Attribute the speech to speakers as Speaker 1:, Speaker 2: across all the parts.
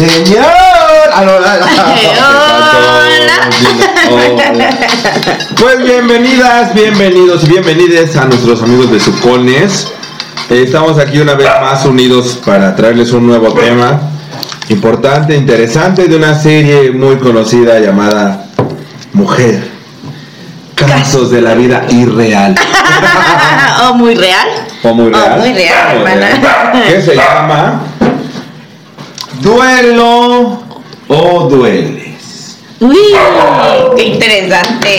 Speaker 1: Señor. Ah, no, ah, ah,
Speaker 2: Hola.
Speaker 1: Pues bienvenidas, bienvenidos y bienvenidas a nuestros amigos de Sucones. Eh, Estamos aquí una vez más unidos para traerles un nuevo tema importante, interesante de una serie muy conocida llamada Mujer. Casos de la vida irreal.
Speaker 2: oh, muy real.
Speaker 1: O muy real.
Speaker 2: Oh, muy real,
Speaker 1: O
Speaker 2: hermana.
Speaker 1: Que se llama Duelo o Dueles.
Speaker 2: Uy, qué interesante.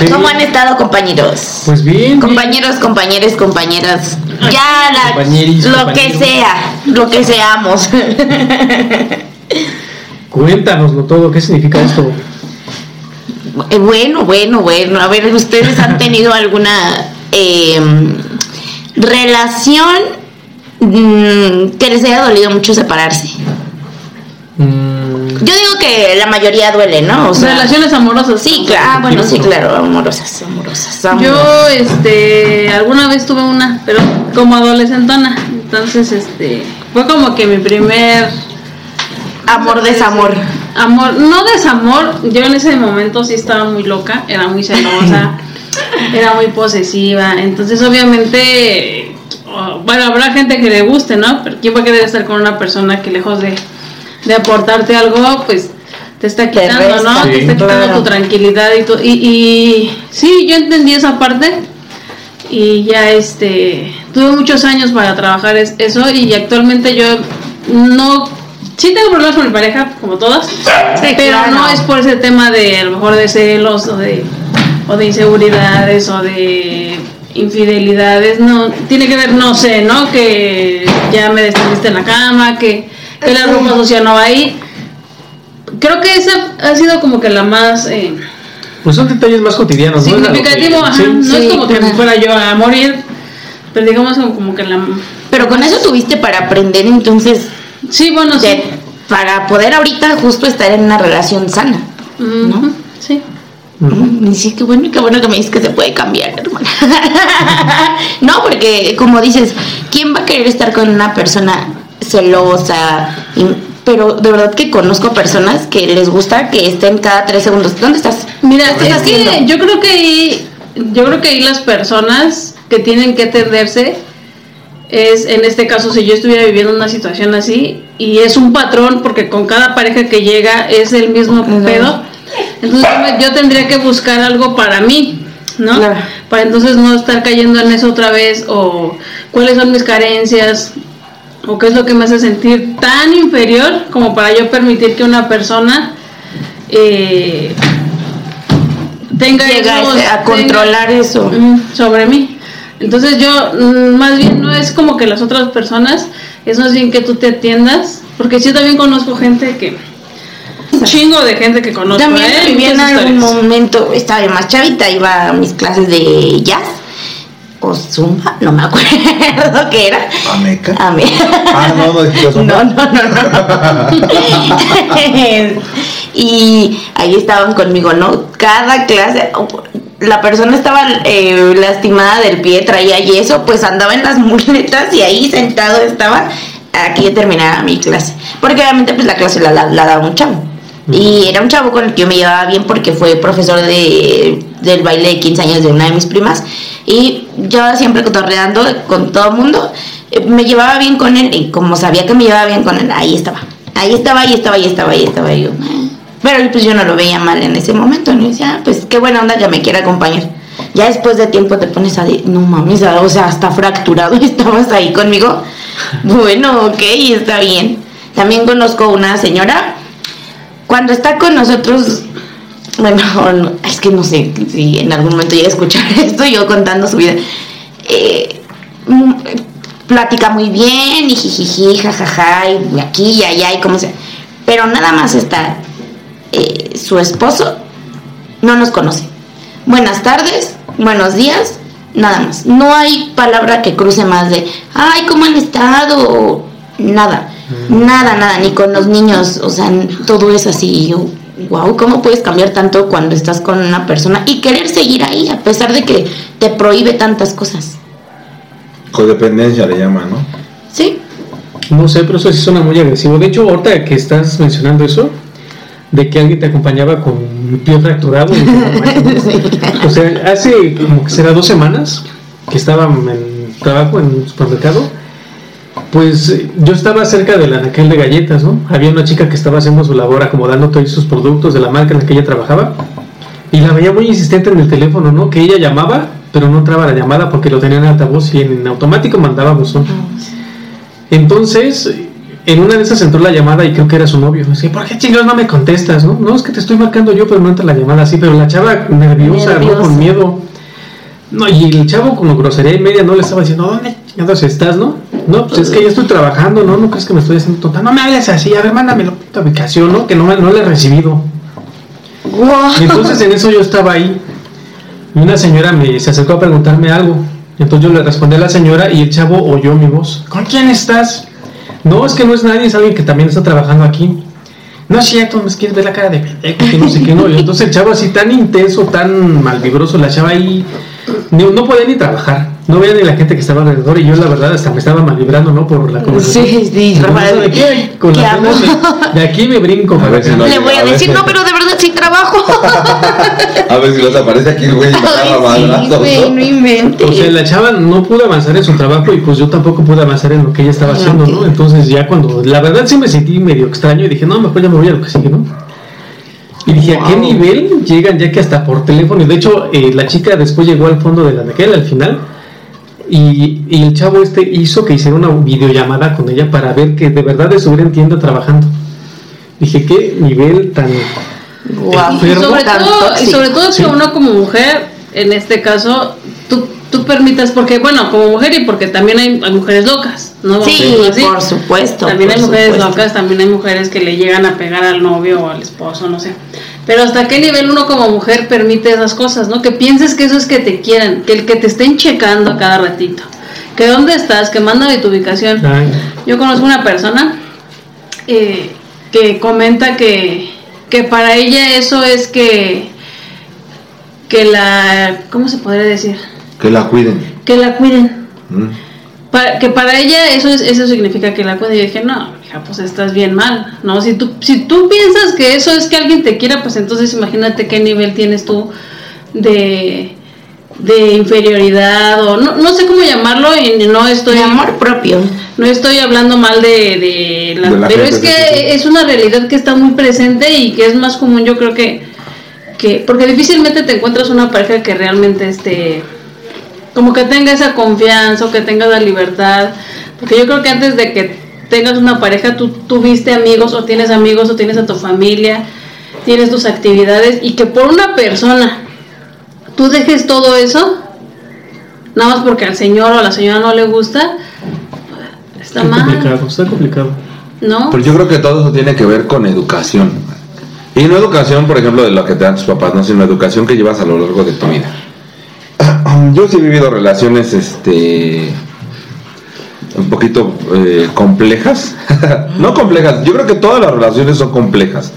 Speaker 3: Sí.
Speaker 2: ¿Cómo han estado, compañeros?
Speaker 3: Pues bien.
Speaker 2: Compañeros, compañeros, compañeras. Ya, la-
Speaker 3: Compañeris,
Speaker 2: lo que sea, lo que seamos.
Speaker 3: bien. Cuéntanoslo todo, ¿qué significa esto?
Speaker 2: Eh, Bueno, bueno, bueno. A ver, ¿ustedes han tenido alguna eh, relación que les haya dolido mucho separarse?
Speaker 3: Mm,
Speaker 2: Yo digo que la mayoría duele, ¿no? O sea,
Speaker 4: Relaciones amorosas.
Speaker 2: Sí, claro. Ah, bueno, sí, claro. Amorosas, amorosas. amorosas.
Speaker 4: Yo, este, alguna vez tuve una, pero como adolescentona. Entonces, este, fue como que mi primer
Speaker 2: Amor, desamor.
Speaker 4: amor, no desamor. Yo en ese momento sí estaba muy loca, era muy celosa, era muy posesiva. Entonces, obviamente, oh, bueno, habrá gente que le guste, ¿no? Pero ¿quién va a querer estar con una persona que lejos de, de aportarte algo, pues te está
Speaker 2: Te
Speaker 4: quitando,
Speaker 2: resta,
Speaker 4: ¿no?
Speaker 3: sí,
Speaker 4: te está quitando
Speaker 2: claro.
Speaker 4: tu tranquilidad y, tu, y, y sí, yo entendí esa parte y ya este tuve muchos años para trabajar es- eso y actualmente yo no sí tengo problemas con mi pareja como todas pero
Speaker 2: claro.
Speaker 4: no es por ese tema de a lo mejor de celos o de o de inseguridades o de infidelidades no tiene que ver no sé no que ya me destendiste en la cama que, que la ropa sucia no va ahí creo que esa ha sido como que la más eh,
Speaker 3: pues son detalles más cotidianos, ¿no?
Speaker 4: significativo, ajá.
Speaker 3: Sí.
Speaker 4: no
Speaker 2: sí,
Speaker 4: es como que
Speaker 2: ajá.
Speaker 4: fuera yo a morir, pero digamos como, que la...
Speaker 2: Pero con eso tuviste para aprender, entonces,
Speaker 4: Sí, bueno, sí.
Speaker 2: para poder ahorita justo estar en una relación sana. Mm, Sí, qué bueno, qué bueno que me dices que se puede cambiar, hermana. no, porque como dices, ¿quién va a querer estar con una persona celosa? Y- pero de verdad que conozco personas que les gusta que estén cada tres segundos. ¿Dónde estás?
Speaker 4: Mira,
Speaker 2: ¿Qué
Speaker 4: es
Speaker 2: estás
Speaker 4: que yo creo que ahí, yo creo que ahí las personas que tienen que atenderse es, en este caso, si yo estuviera viviendo una situación así y es un patrón, porque con cada pareja que llega es el mismo pedo, entonces yo tendría que buscar algo para mí, ¿no?
Speaker 2: Claro.
Speaker 4: Para entonces no estar cayendo en eso otra vez o cuáles son mis carencias o qué es lo que me hace sentir tan inferior como para yo permitir que una persona eh, tenga
Speaker 2: Llega
Speaker 4: esos-
Speaker 2: a
Speaker 4: tenga-
Speaker 2: controlar eso.
Speaker 4: Sobre mí. Entonces yo, mm, más bien no es como que las otras personas, es más bien que tú te atiendas, porque yo también conozco gente que, un chingo de gente que conozco,
Speaker 2: También
Speaker 4: ¿eh?
Speaker 2: vivía en algún momento, estaba de más chavita, iba a mis clases de jazz o zumba, no me acuerdo qué era.
Speaker 1: ¿Ameca?
Speaker 2: A mí.
Speaker 1: Ah, no, no
Speaker 2: No,
Speaker 1: zumba.
Speaker 2: no, no, no. y ahí estaban conmigo, ¿no? Cada clase, la persona estaba eh, lastimada del pie, traía yeso, pues andaba en las muletas y ahí sentado estaba a que yo terminara mi clase. Porque obviamente pues la clase la, la, la daba un chavo. Y era un chavo con el que yo me llevaba bien porque fue profesor de, del baile de 15 años de una de mis primas. Y yo siempre cotorreando con todo el mundo, eh, me llevaba bien con él. Y como sabía que me llevaba bien con él, ahí estaba. Ahí estaba, ahí estaba, ahí estaba, ahí estaba. Y yo, "Ah". pero pues yo no lo veía mal en ese momento. ¿no? Y decía, "Ah, pues qué buena onda que me quiera acompañar. Ya después de tiempo te pones a decir, no mames, o sea, hasta fracturado estabas ahí conmigo. Bueno, ok, está bien. También conozco una señora cuando está con nosotros, bueno, es que no sé si en algún momento llega a escuchar esto, yo contando su vida, eh, mm, platica muy bien y jijiji, jajaja, y aquí y allá y como sea, pero nada más está eh, su esposo, no nos conoce. Buenas tardes, buenos días, nada más. No hay palabra que cruce más de, ay, ¿cómo han estado? Nada, nada, nada, ni con los niños, o sea, todo es así. Y yo, wow, ¿cómo puedes cambiar tanto cuando estás con una persona y querer seguir ahí a pesar de que te prohíbe tantas cosas?
Speaker 1: Codependencia le llaman, ¿no?
Speaker 2: Sí,
Speaker 3: No sé, pero eso sí suena muy agresivo. De hecho, ahorita que estás mencionando eso, de que alguien te acompañaba con un pie fracturado. no. O sea, hace como que será dos semanas que estaba en trabajo en un supermercado. Pues eh, yo estaba cerca del anaquel de galletas, ¿no? Había una chica que estaba haciendo su labor acomodando todos sus productos de la marca en la que ella trabajaba. Y la veía muy insistente en el teléfono, ¿no? Que ella llamaba, pero no entraba la llamada porque lo tenía en altavoz y en automático mandaba buzón. Entonces, en una de esas entró la llamada y creo que era su novio. Así, ¿por qué chingados no me contestas? No, no es que te estoy marcando yo, pero no entra la llamada así. Pero la chava nerviosa, ¿no?
Speaker 2: Nerviosa.
Speaker 3: Con miedo. No, y el chavo con grosería y media no le estaba diciendo, ¿dónde chingados estás, no? No, pues es que ya estoy trabajando, ¿no? No crees que me estoy haciendo tonta. No me hables así, a ver, mándame la puta ubicación, ¿no? Que no, no le he recibido. Y entonces en eso yo estaba ahí. Y una señora me se acercó a preguntarme algo. Entonces yo le respondí a la señora y el chavo oyó mi voz. ¿Con quién estás? No, es que no es nadie, es alguien que también está trabajando aquí. No es cierto, me quieres ver la cara de pendejo, que no sé qué, no. Y entonces el chavo así tan intenso, tan malvibroso, la chava ahí no, no podía ni trabajar. No veía ni la gente que estaba alrededor y yo la verdad hasta me estaba malvibrando, ¿no? Por la conversación.
Speaker 2: Sí, sí, Rafael.
Speaker 3: de con
Speaker 2: ¿Qué
Speaker 3: la de, de aquí me brinco.
Speaker 1: A ver si no-
Speaker 2: Le voy a decir, no, pero de verdad sí trabajo.
Speaker 1: A ver si nos aparece aquí el güey
Speaker 2: sí, güey, no.
Speaker 3: O sea, la chava no pudo avanzar en su trabajo y pues yo tampoco pude avanzar en lo que ella estaba haciendo, ¿no? Entonces ya cuando, la verdad sí me sentí medio extraño y dije, no, mejor ya me voy a lo que sigue, ¿no? Y dije, ¿a qué
Speaker 2: Wow.
Speaker 3: nivel llegan ya que hasta por teléfono? Y de hecho, eh, la chica después llegó al fondo de la naquel, al final, y, y el chavo este hizo que hiciera una videollamada con ella para ver que de verdad estuviera en tienda trabajando. Dije, ¿qué nivel tan...
Speaker 2: Guau,
Speaker 4: Y
Speaker 3: Enfermo.
Speaker 4: sobre
Speaker 2: tan
Speaker 4: todo, y sobre todo
Speaker 3: Sí.
Speaker 4: que uno como mujer, en este caso, tú, tú permitas, porque bueno, como mujer y porque también hay, hay mujeres locas, ¿no?
Speaker 2: Sí,
Speaker 4: así.
Speaker 2: por supuesto.
Speaker 4: También hay mujeres
Speaker 2: supuesto.
Speaker 4: locas, también hay mujeres que le llegan a pegar al novio o al esposo, no sé. Pero hasta qué nivel uno como mujer permite esas cosas, ¿no? Que pienses que eso es que te quieran, que el que te estén checando a cada ratito, que dónde estás, que mándame tu ubicación.
Speaker 3: Ay,
Speaker 4: Yo conozco una persona eh, que comenta que, que para ella eso es que, que la, ¿cómo se podría decir?
Speaker 1: Que la cuiden.
Speaker 4: Que la cuiden.
Speaker 1: Mm.
Speaker 4: Pa- que para ella eso es, eso significa que la cuiden. Y yo dije, no, hija, pues estás bien mal. No, si tú, si tú piensas que eso es que alguien te quiera, pues entonces imagínate qué nivel tienes tú de, de inferioridad o no, no sé cómo llamarlo y no estoy
Speaker 2: De amor propio.
Speaker 4: no estoy hablando mal de, de la,
Speaker 1: De la
Speaker 4: pero
Speaker 1: gente,
Speaker 4: es que
Speaker 1: sí, sí, sí.
Speaker 4: es una realidad que está muy presente y que es más común yo creo que, que porque difícilmente te encuentras una pareja que realmente este como que tenga esa confianza o que tenga la libertad porque yo creo que antes de que tengas una pareja tú tuviste amigos o tienes amigos o tienes a tu familia tienes tus actividades y que por una persona tú dejes todo eso nada más porque al señor o a la señora no le gusta está
Speaker 3: está
Speaker 4: mal
Speaker 3: complicado, está complicado.
Speaker 4: ¿no?
Speaker 1: Pero yo creo que todo eso tiene que ver con educación. Y no educación, por ejemplo, de lo que te dan tus papás, no, sino educación que llevas a lo largo de tu vida. Yo sí he vivido relaciones, este, un poquito eh, complejas. no complejas, yo creo que todas las relaciones son complejas.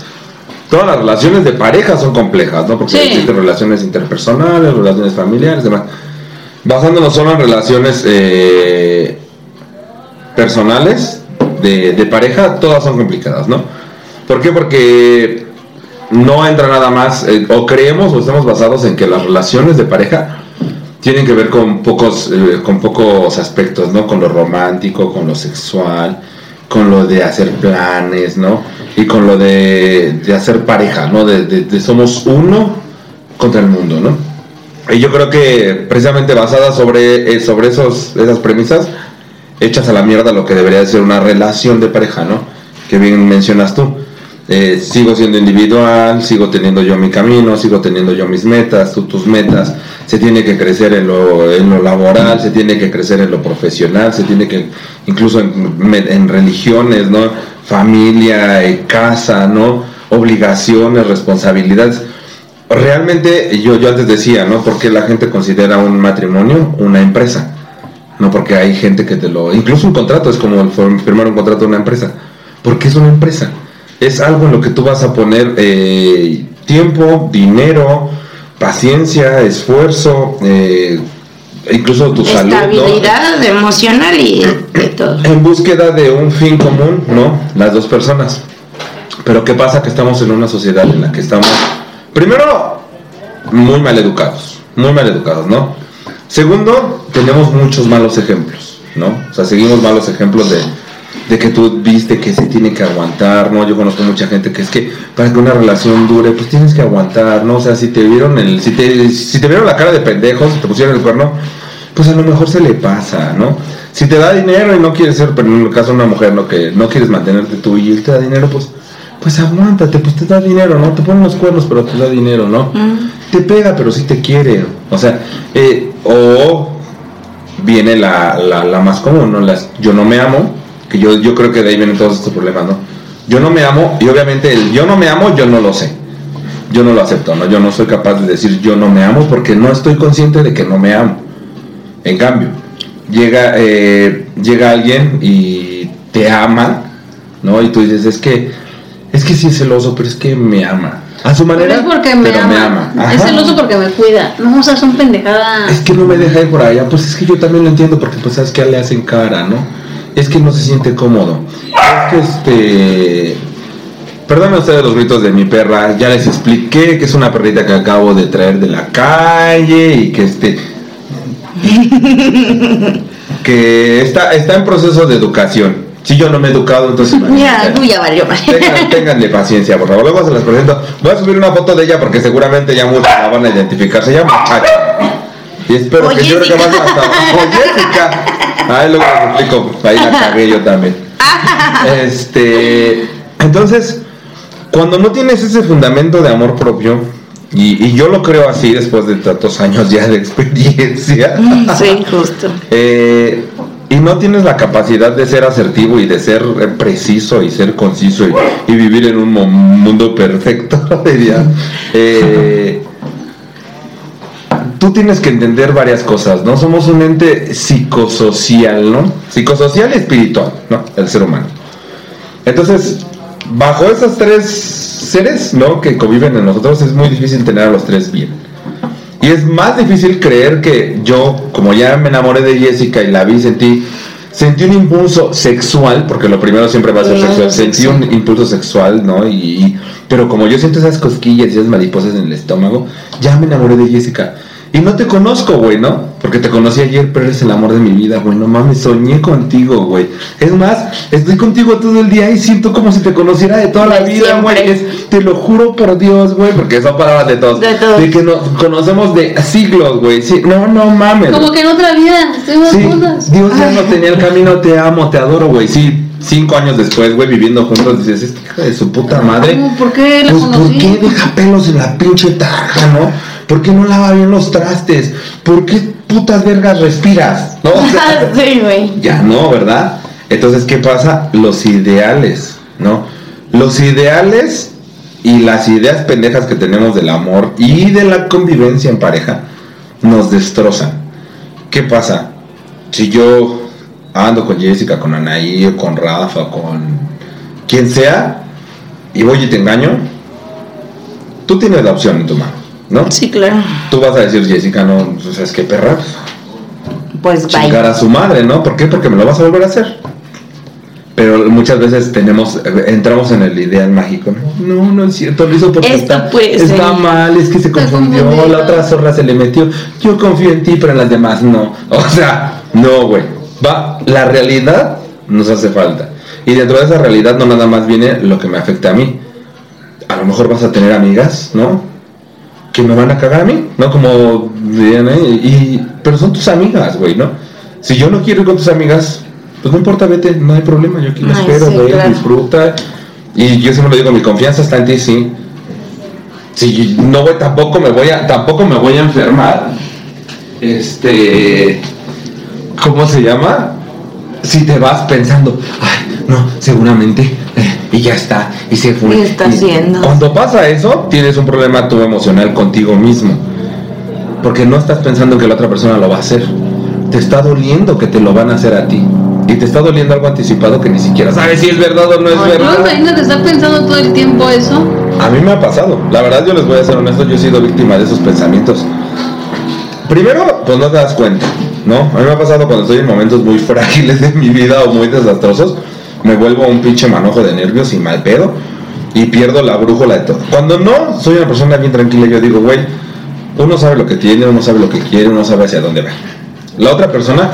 Speaker 1: Todas las relaciones de pareja son complejas, ¿no? Porque
Speaker 4: Sí.
Speaker 1: existen relaciones interpersonales, relaciones familiares, demás. Basándonos solo en relaciones eh, personales de, de pareja, todas son complicadas, ¿no? ¿Por qué? Porque no entra nada más, eh, o creemos o estamos basados en que las relaciones de pareja tienen que ver con pocos, eh, con pocos aspectos, ¿no? Con lo romántico, con lo sexual, con lo de hacer planes, ¿no? Y con lo de, de hacer pareja, ¿no? De, de- de somos uno contra el mundo, ¿no? Y yo creo que precisamente basada sobre, eh, sobre esos, esas premisas, echas a la mierda lo que debería de ser una relación de pareja, ¿no? Que bien mencionas tú. Eh, sigo siendo individual, sigo teniendo yo mi camino, sigo teniendo yo mis metas, tus metas. Se tiene que crecer en lo, en lo laboral, se tiene que crecer en lo profesional, se tiene que, incluso en, religiones, ¿no? Familia, eh, casa, ¿no? Obligaciones, responsabilidades. Realmente, yo, yo antes decía, ¿no? Porque la gente considera un matrimonio una empresa. No, porque hay gente que te lo... Incluso un contrato es como firmar un contrato de una empresa. Porque es una empresa. Es algo en lo que tú vas a poner eh, tiempo, dinero, paciencia, esfuerzo, eh, incluso tu salud, ¿no?
Speaker 2: Estabilidad emocional y de todo.
Speaker 1: en búsqueda de un fin común, ¿no? Las dos personas. Pero ¿qué pasa? Que estamos en una sociedad en la que estamos, primero, muy mal educados, muy mal educados, ¿no? Segundo, tenemos muchos malos ejemplos, ¿no? O sea, seguimos malos ejemplos de, de que tú viste que se tiene que aguantar, ¿no? Yo conozco mucha gente que es que para que una relación dure, pues tienes que aguantar, ¿no? O sea, si te vieron el, si te, si te vieron la cara de pendejo, si te pusieron el cuerno, pues a lo mejor se le pasa, ¿no? Si te da dinero y no quieres ser, pero en el caso de una mujer, ¿no? Que no quieres mantenerte tú y él te da dinero, pues, pues aguántate, pues te da dinero, ¿no? Te ponen los cuernos, pero te da dinero, ¿no? Te pega, pero sí te quiere. O sea, eh, o viene la, la, la más común, ¿no? Las, yo no me amo, que yo, yo creo que de ahí vienen todos estos problemas, ¿no? Yo no me amo, y obviamente el yo no me amo, yo no lo sé. Yo no lo acepto, ¿no? Yo no soy capaz de decir yo no me amo porque no estoy consciente de que no me amo. En cambio, llega, eh, llega alguien y te ama, ¿no? Y tú dices, es que, es que sí es celoso, pero es que me ama. A su manera,
Speaker 4: es porque me
Speaker 1: pero
Speaker 4: ama. Es
Speaker 1: Ajá.
Speaker 4: celoso porque me cuida. No, o sea, son pendejadas.
Speaker 1: Es que no me deja ir por allá, pues es que yo también lo entiendo porque pues sabes que le hacen cara, ¿no? Es que no se siente cómodo. Es que este... Perdónenme ustedes los gritos de mi perra, ya les expliqué que es una perrita que acabo de traer de la calle y que este... que está, está en proceso de educación. Si yo no me he educado, entonces...
Speaker 2: Ya, tú ya valió.
Speaker 1: Tengan, ténganle paciencia, por favor. Luego se las presento. Voy a subir una foto de ella porque seguramente ya muchos la van a identificar. Se llama Chacha. Y espero que yo creo que más hasta. Jessica. Ay, luego les explico. Ahí la cagué yo también. Este. Entonces, cuando no tienes ese fundamento de amor propio, y, y yo lo creo así después de tantos años ya de experiencia.
Speaker 2: Sí, justo.
Speaker 1: Eh, y no tienes la capacidad de ser asertivo y de ser preciso y ser conciso y, y vivir en un mundo perfecto, diría. Eh, tú tienes que entender varias cosas, ¿no? Somos un ente psicosocial, ¿no? Psicosocial y espiritual, ¿no? El ser humano. Entonces, bajo esos tres seres, ¿no? Que conviven en nosotros, es muy difícil tener a los tres bien. Y es más difícil creer que yo, como ya me enamoré de Jessica y la vi, sentí, sentí un impulso sexual, porque lo primero siempre va a ser sexual, sentí un impulso sexual, ¿no? Y, y- pero como yo siento esas cosquillas y esas mariposas en el estómago, ya me enamoré de Jessica. Y no te conozco, güey, ¿no? Porque te conocí ayer, pero eres el amor de mi vida, güey. No mames, soñé contigo, güey. Es más, estoy contigo todo el día y siento como si te conociera de toda la
Speaker 2: De
Speaker 1: vida, güey. Te lo juro por Dios, güey, porque son palabras de todos.
Speaker 2: De todos.
Speaker 1: que nos conocemos de siglos, güey. Sí, no, no mames.
Speaker 4: Como que en otra vida estuvimos
Speaker 1: Sí,
Speaker 4: juntas.
Speaker 1: Dios ya no tenía el camino, te amo, te adoro, güey. Sí, cinco años después, güey, viviendo juntos, dices, esta hija de su puta madre.
Speaker 4: ¿Por qué la
Speaker 1: Pues, ¿por
Speaker 4: conocí?
Speaker 1: qué deja pelos en la pinche tarja, no? ¿Por qué no lava bien los trastes? ¿Por qué putas vergas respiras? ¿No? O sea,
Speaker 2: sí, güey.
Speaker 1: ya no, ¿verdad? Entonces, ¿qué pasa? Los ideales, ¿no? Los ideales y las ideas pendejas que tenemos del amor y de la convivencia en pareja nos destrozan. ¿Qué pasa? Si yo ando con Jessica, con Anaí, o con Rafa, con quien sea, y voy y te engaño, tú tienes la opción en tu mano, ¿no?
Speaker 2: Sí, claro.
Speaker 1: Tú vas a decir, Jessica, no, sea, es que perra,
Speaker 2: Pues
Speaker 1: chingar
Speaker 2: bye.
Speaker 1: a su madre, ¿no? ¿Por qué? Porque me lo vas a volver a hacer. Pero muchas veces tenemos, entramos en el ideal mágico. No, no, no es cierto, lo hizo porque
Speaker 2: Esto
Speaker 1: está, está mal, es que se confundió,
Speaker 4: confundido.
Speaker 1: la otra zorra se le metió. Yo confío en ti, pero en las demás no. O sea, no, güey. Va, la realidad nos hace falta. Y dentro de esa realidad no nada más viene lo que me afecta a mí. A lo mejor vas a tener amigas, ¿no? Que me van a cagar a mí, ¿no? Como y pero son tus amigas, güey, ¿no? Si yo no quiero ir con tus amigas, pues no importa, vete, no hay problema, yo aquí
Speaker 2: Ay,
Speaker 1: espero,
Speaker 2: sí,
Speaker 1: güey,
Speaker 2: claro.
Speaker 1: disfruta. Y yo siempre lo digo, mi confianza está en ti, sí. Si no voy, tampoco me voy a, tampoco me voy a enfermar. Este, ¿cómo se llama? Si te vas pensando, ay, no, seguramente, eh, y ya está, y se fue.
Speaker 2: Y está haciendo.
Speaker 1: Cuando pasa eso, tienes un problema tú emocional contigo mismo. Porque no estás pensando que la otra persona lo va a hacer. Te está doliendo que te lo van a hacer a ti. Y te está doliendo algo anticipado que ni siquiera sabes si es verdad o no es
Speaker 2: Ay,
Speaker 4: No,
Speaker 1: verdad.
Speaker 4: imagínate estar pensando todo el tiempo eso.
Speaker 1: A mí me ha pasado. La verdad, yo les voy a ser honesto, yo he sido víctima de esos pensamientos. Primero, pues no te das cuenta, ¿no? A mí me ha pasado cuando estoy en momentos muy frágiles de mi vida o muy desastrosos, me vuelvo un pinche manojo de nervios y mal pedo y pierdo la brújula de todo. Cuando no, soy una persona bien tranquila, yo digo, güey, uno sabe lo que tiene, uno sabe lo que quiere, uno sabe hacia dónde va. La otra persona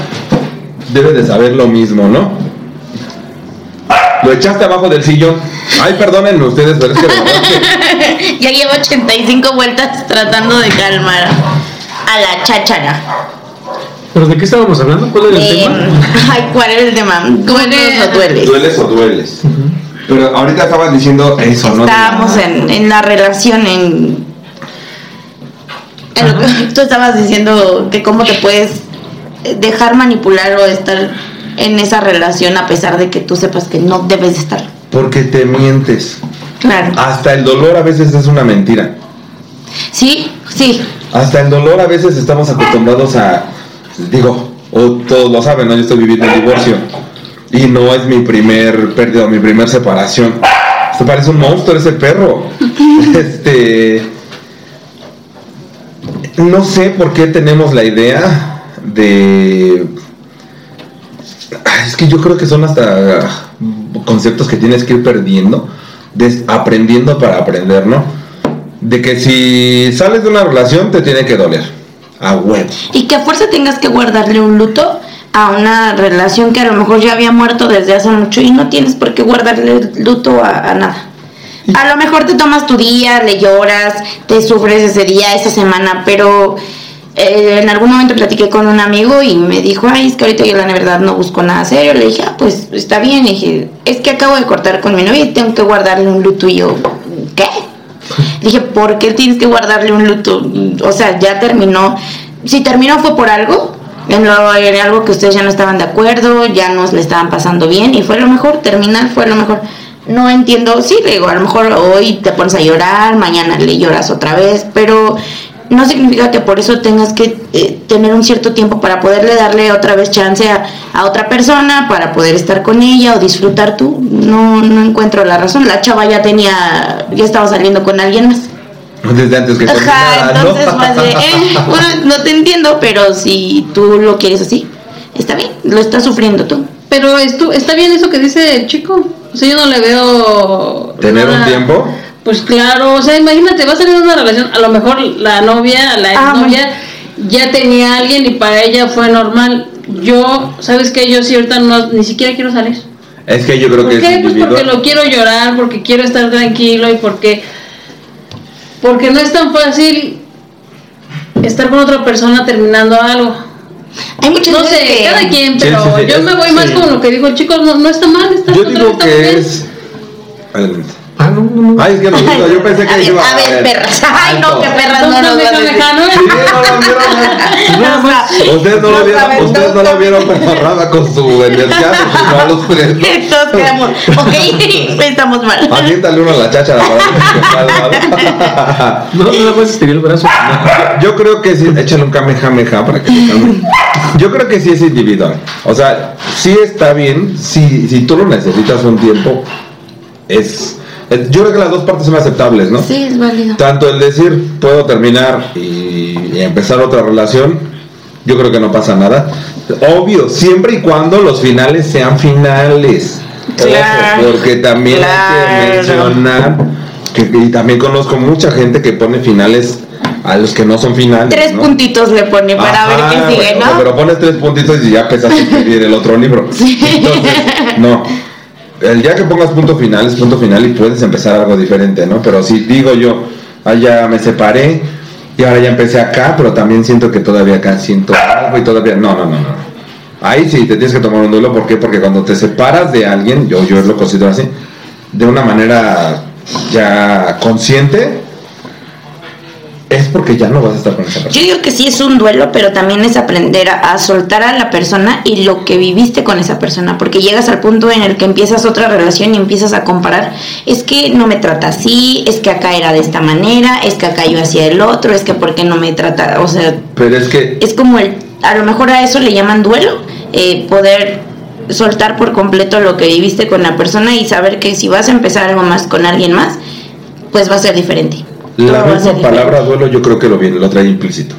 Speaker 1: debe de saber lo mismo, ¿no? Lo echaste abajo del sillón. Ay, perdónenme ustedes, pero es que que
Speaker 2: ya llevo 85 vueltas tratando de calmar a la cháchara.
Speaker 3: ¿Pero de qué estábamos hablando? ¿Cuál era el
Speaker 2: Eh,
Speaker 3: tema?
Speaker 2: ay, ¿cuál era el tema? ¿Dueles o dueles?
Speaker 1: dueles o dueles. Pero ahorita estabas diciendo eso, ¿no?
Speaker 2: Estábamos en, en la relación, en, en lo que tú estabas diciendo que cómo te puedes dejar manipular o estar en esa relación a pesar de que tú sepas que no debes de estar.
Speaker 1: Porque te mientes.
Speaker 2: Claro.
Speaker 1: Hasta el dolor a veces es una mentira.
Speaker 2: Sí, sí.
Speaker 1: Hasta el dolor a veces estamos acostumbrados a, digo, o todos lo saben, ¿no? Yo estoy viviendo un divorcio y no es mi primer pérdida mi primer separación. Se parece un monstruo ese perro. este, no sé por qué tenemos la idea de, es que yo creo que son hasta conceptos que tienes que ir perdiendo, aprendiendo para aprender, ¿no? De que si sales de una relación te tiene que doler.
Speaker 2: Y que a fuerza tengas que guardarle un luto a una relación que a lo mejor ya había muerto desde hace mucho y no tienes por qué guardarle luto a, nada. A lo mejor te tomas tu día, le lloras, te sufres ese día, esa semana, pero eh, en algún momento platiqué con un amigo y me dijo, ay, es que ahorita yo la verdad no busco nada serio. Le dije, ah, pues está bien. Dije, es que acabo de cortar con mi novia y tengo que guardarle un luto. Y yo, ¿qué? Dije, ¿por qué tienes que guardarle un luto? O sea, ya terminó. Si terminó fue por algo, en, lo- algo que ustedes ya no estaban de acuerdo, ya no le estaban pasando bien y fue lo mejor, terminar fue lo mejor. No entiendo, sí, le digo, a lo mejor hoy te pones a llorar, mañana le lloras otra vez, pero no significa que por eso tengas que eh, tener un cierto tiempo para poderle darle otra vez chance a, a otra persona, para poder estar con ella o disfrutar tú. No, no encuentro la razón. La chava ya tenía, ya estaba saliendo con alguien más.
Speaker 1: Desde antes que
Speaker 2: Ajá,
Speaker 1: terminara, ¿no?
Speaker 2: entonces más de, eh, bueno, no te entiendo, pero si tú lo quieres así, está bien, lo estás sufriendo tú.
Speaker 4: Pero esto, está bien eso que dice el chico. O sea, yo no le veo.
Speaker 1: ¿Tener un tiempo?
Speaker 4: Pues claro, o sea, imagínate, vas a salir de una relación, a lo mejor la novia, la
Speaker 2: Ah,
Speaker 4: exnovia, ya tenía a alguien y para ella fue normal. Yo, ¿sabes qué? Yo sí ahorita no, ni siquiera quiero salir.
Speaker 1: Es que yo creo
Speaker 4: ¿Por
Speaker 1: que
Speaker 4: qué?
Speaker 1: es
Speaker 4: Pues porque lo quiero llorar, porque quiero estar tranquilo y porque porque no es tan fácil estar con otra persona terminando algo.
Speaker 2: Hay muchas
Speaker 4: No sé,
Speaker 2: que-
Speaker 4: cada quien, pero
Speaker 1: sí, sí,
Speaker 4: yo
Speaker 1: es-
Speaker 4: me voy más con lo que dijo el chico, no, no está mal, está
Speaker 1: Yo digo que
Speaker 4: bien.
Speaker 1: es. Adelante.
Speaker 3: Ah, no, no, no.
Speaker 1: Ay, es que me gusta, yo pensé que
Speaker 2: a ver,
Speaker 1: iba
Speaker 2: a ver, perras. Ay, no, que perras
Speaker 4: No,
Speaker 2: no nos
Speaker 4: me
Speaker 2: vas a decir.
Speaker 4: ¿no?
Speaker 1: No. Ustedes no lo vieron, ustedes no lo vieron, pero Rama con su energía a los tres. ¿no?
Speaker 2: Todos quedamos, ok, estamos mal.
Speaker 1: Aviéntale uno a la si se calma.
Speaker 3: No, nada más estaría el brazo.
Speaker 1: Yo creo que sí, échale un kamehameha para que se calme. Yo creo que sí es individual. O sea, sí está bien, si, si tú lo necesitas un tiempo, es- Yo creo que las dos partes son aceptables, ¿no?
Speaker 2: Sí, es válido.
Speaker 1: Tanto el decir, puedo terminar y, y empezar otra relación, yo creo que no pasa nada. Obvio, siempre y cuando los finales sean finales. Ojo,
Speaker 2: Claro,
Speaker 1: porque también hay que mencionar que y también conozco mucha gente que pone finales a los que no son finales.
Speaker 2: Tres
Speaker 1: ¿no?
Speaker 2: puntitos le pone para
Speaker 1: Ajá,
Speaker 2: ver qué sigue,
Speaker 1: bueno,
Speaker 2: ¿no?
Speaker 1: Pero pones tres puntitos y ya empezaste a escribir el otro libro. Entonces, no. El día que pongas punto final es punto final y puedes empezar algo diferente, ¿no? Pero si digo yo, ah, ya me separé y ahora ya empecé acá, pero también siento que todavía acá siento algo y todavía. No, no, no, no. Ahí sí te tienes que tomar un duelo. ¿Por qué? Porque cuando te separas de alguien, yo, yo lo considero así, de una manera ya consciente, es porque ya no vas a estar con esa persona.
Speaker 2: Yo digo que sí es un duelo, pero también es aprender a, a soltar a la persona y lo que viviste con esa persona, porque llegas al punto en el que empiezas otra relación y empiezas a comparar, es que no me trata así, es que acá era de esta manera, es que acá yo hacía el otro, es que porque no me trata, o sea,
Speaker 1: Pero es que
Speaker 2: es como el, a lo mejor a eso le llaman duelo, eh, poder soltar por completo lo que viviste con la persona y saber que si vas a empezar algo más con alguien más, pues va a ser diferente.
Speaker 1: La misma palabra duelo yo creo que lo viene, lo trae implícito.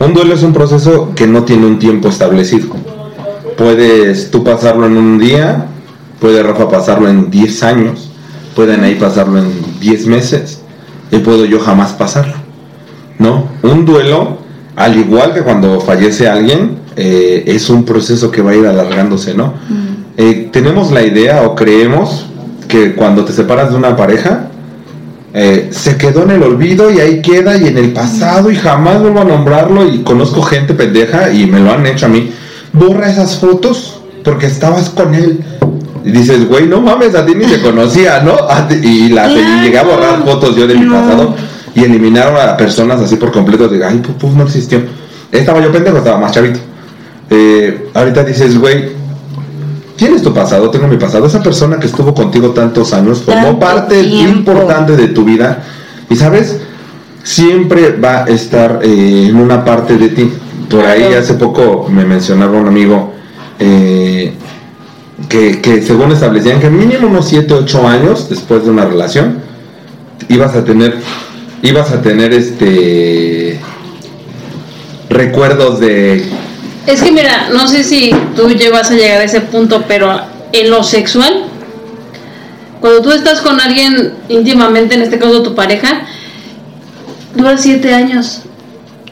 Speaker 1: Un duelo es un proceso que no tiene un tiempo establecido. Puedes tú pasarlo en un día, puede Rafa pasarlo en 10 años, pueden ahí pasarlo en 10 meses, y puedo yo jamás pasarlo. ¿No? Un duelo, al igual que cuando fallece alguien, eh, es un proceso que va a ir alargándose, ¿no? Eh, tenemos la idea o creemos que cuando te separas de una pareja, eh, se quedó en el olvido y ahí queda y en el pasado y jamás vuelvo a nombrarlo y conozco gente pendeja y me lo han hecho a mí. Borra esas fotos porque estabas con él. Y dices, güey, no mames, a ti ni te conocía, ¿no? Y, la, y llegué a borrar fotos yo de mi pasado y eliminaron a personas así por completo. De, ay, puf, no existió. Estaba yo pendejo, estaba más chavito. Eh, ahorita dices, güey, tienes tu pasado, tengo mi pasado. Esa persona que estuvo contigo tantos años formó parte
Speaker 2: tiempo.
Speaker 1: importante de tu vida y sabes, siempre va a estar eh, en una parte de ti. Por ahí
Speaker 2: Claro.
Speaker 1: hace poco me mencionaba un amigo eh, que, que según establecían que mínimo unos 7, 8 años después de una relación ibas a tener ibas a tener este recuerdos de
Speaker 4: Es que mira, no sé si tú llevas a llegar a ese punto, pero en lo sexual, cuando tú estás con alguien íntimamente, en este caso tu pareja, dura siete años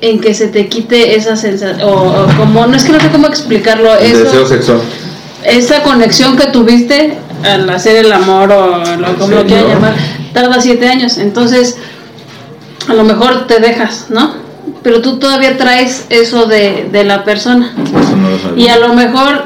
Speaker 4: en que se te quite esa sensación, o, o como, no es que no sé cómo explicarlo, eso,
Speaker 1: sexual.
Speaker 4: esa conexión que tuviste al hacer el amor o lo, como lo
Speaker 1: ¿no?
Speaker 4: llamar, tarda siete años, entonces a lo mejor te dejas, ¿no? Pero tú todavía traes eso de, de la persona.
Speaker 1: Eso no lo sabía.
Speaker 4: Y a lo mejor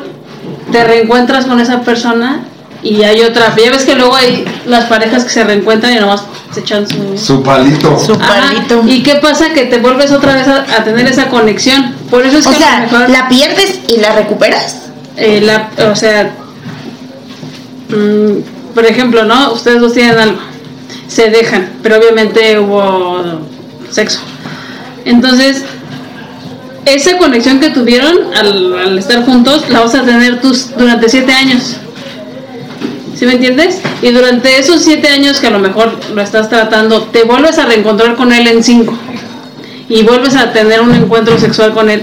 Speaker 4: te reencuentras con esa persona y hay otra. Ya ves que luego hay las parejas que se reencuentran y nomás se echan su.
Speaker 1: Su palito.
Speaker 2: Su
Speaker 4: Ajá,
Speaker 2: palito.
Speaker 4: ¿Y qué pasa? Que te vuelves otra vez a, a tener esa conexión. Por eso es
Speaker 2: O
Speaker 4: que a
Speaker 2: sea,
Speaker 4: lo mejor.
Speaker 2: la pierdes y la recuperas.
Speaker 4: eh, la- o sea, mm, por ejemplo, ¿no? Ustedes dos tienen algo, se dejan, pero obviamente hubo sexo. Entonces, esa conexión que tuvieron al, al estar juntos la vas a tener tus durante siete años. ¿Sí me entiendes? Y durante esos siete años que a lo mejor lo estás tratando, te vuelves a reencontrar con él en cinco y vuelves a tener un encuentro sexual con él,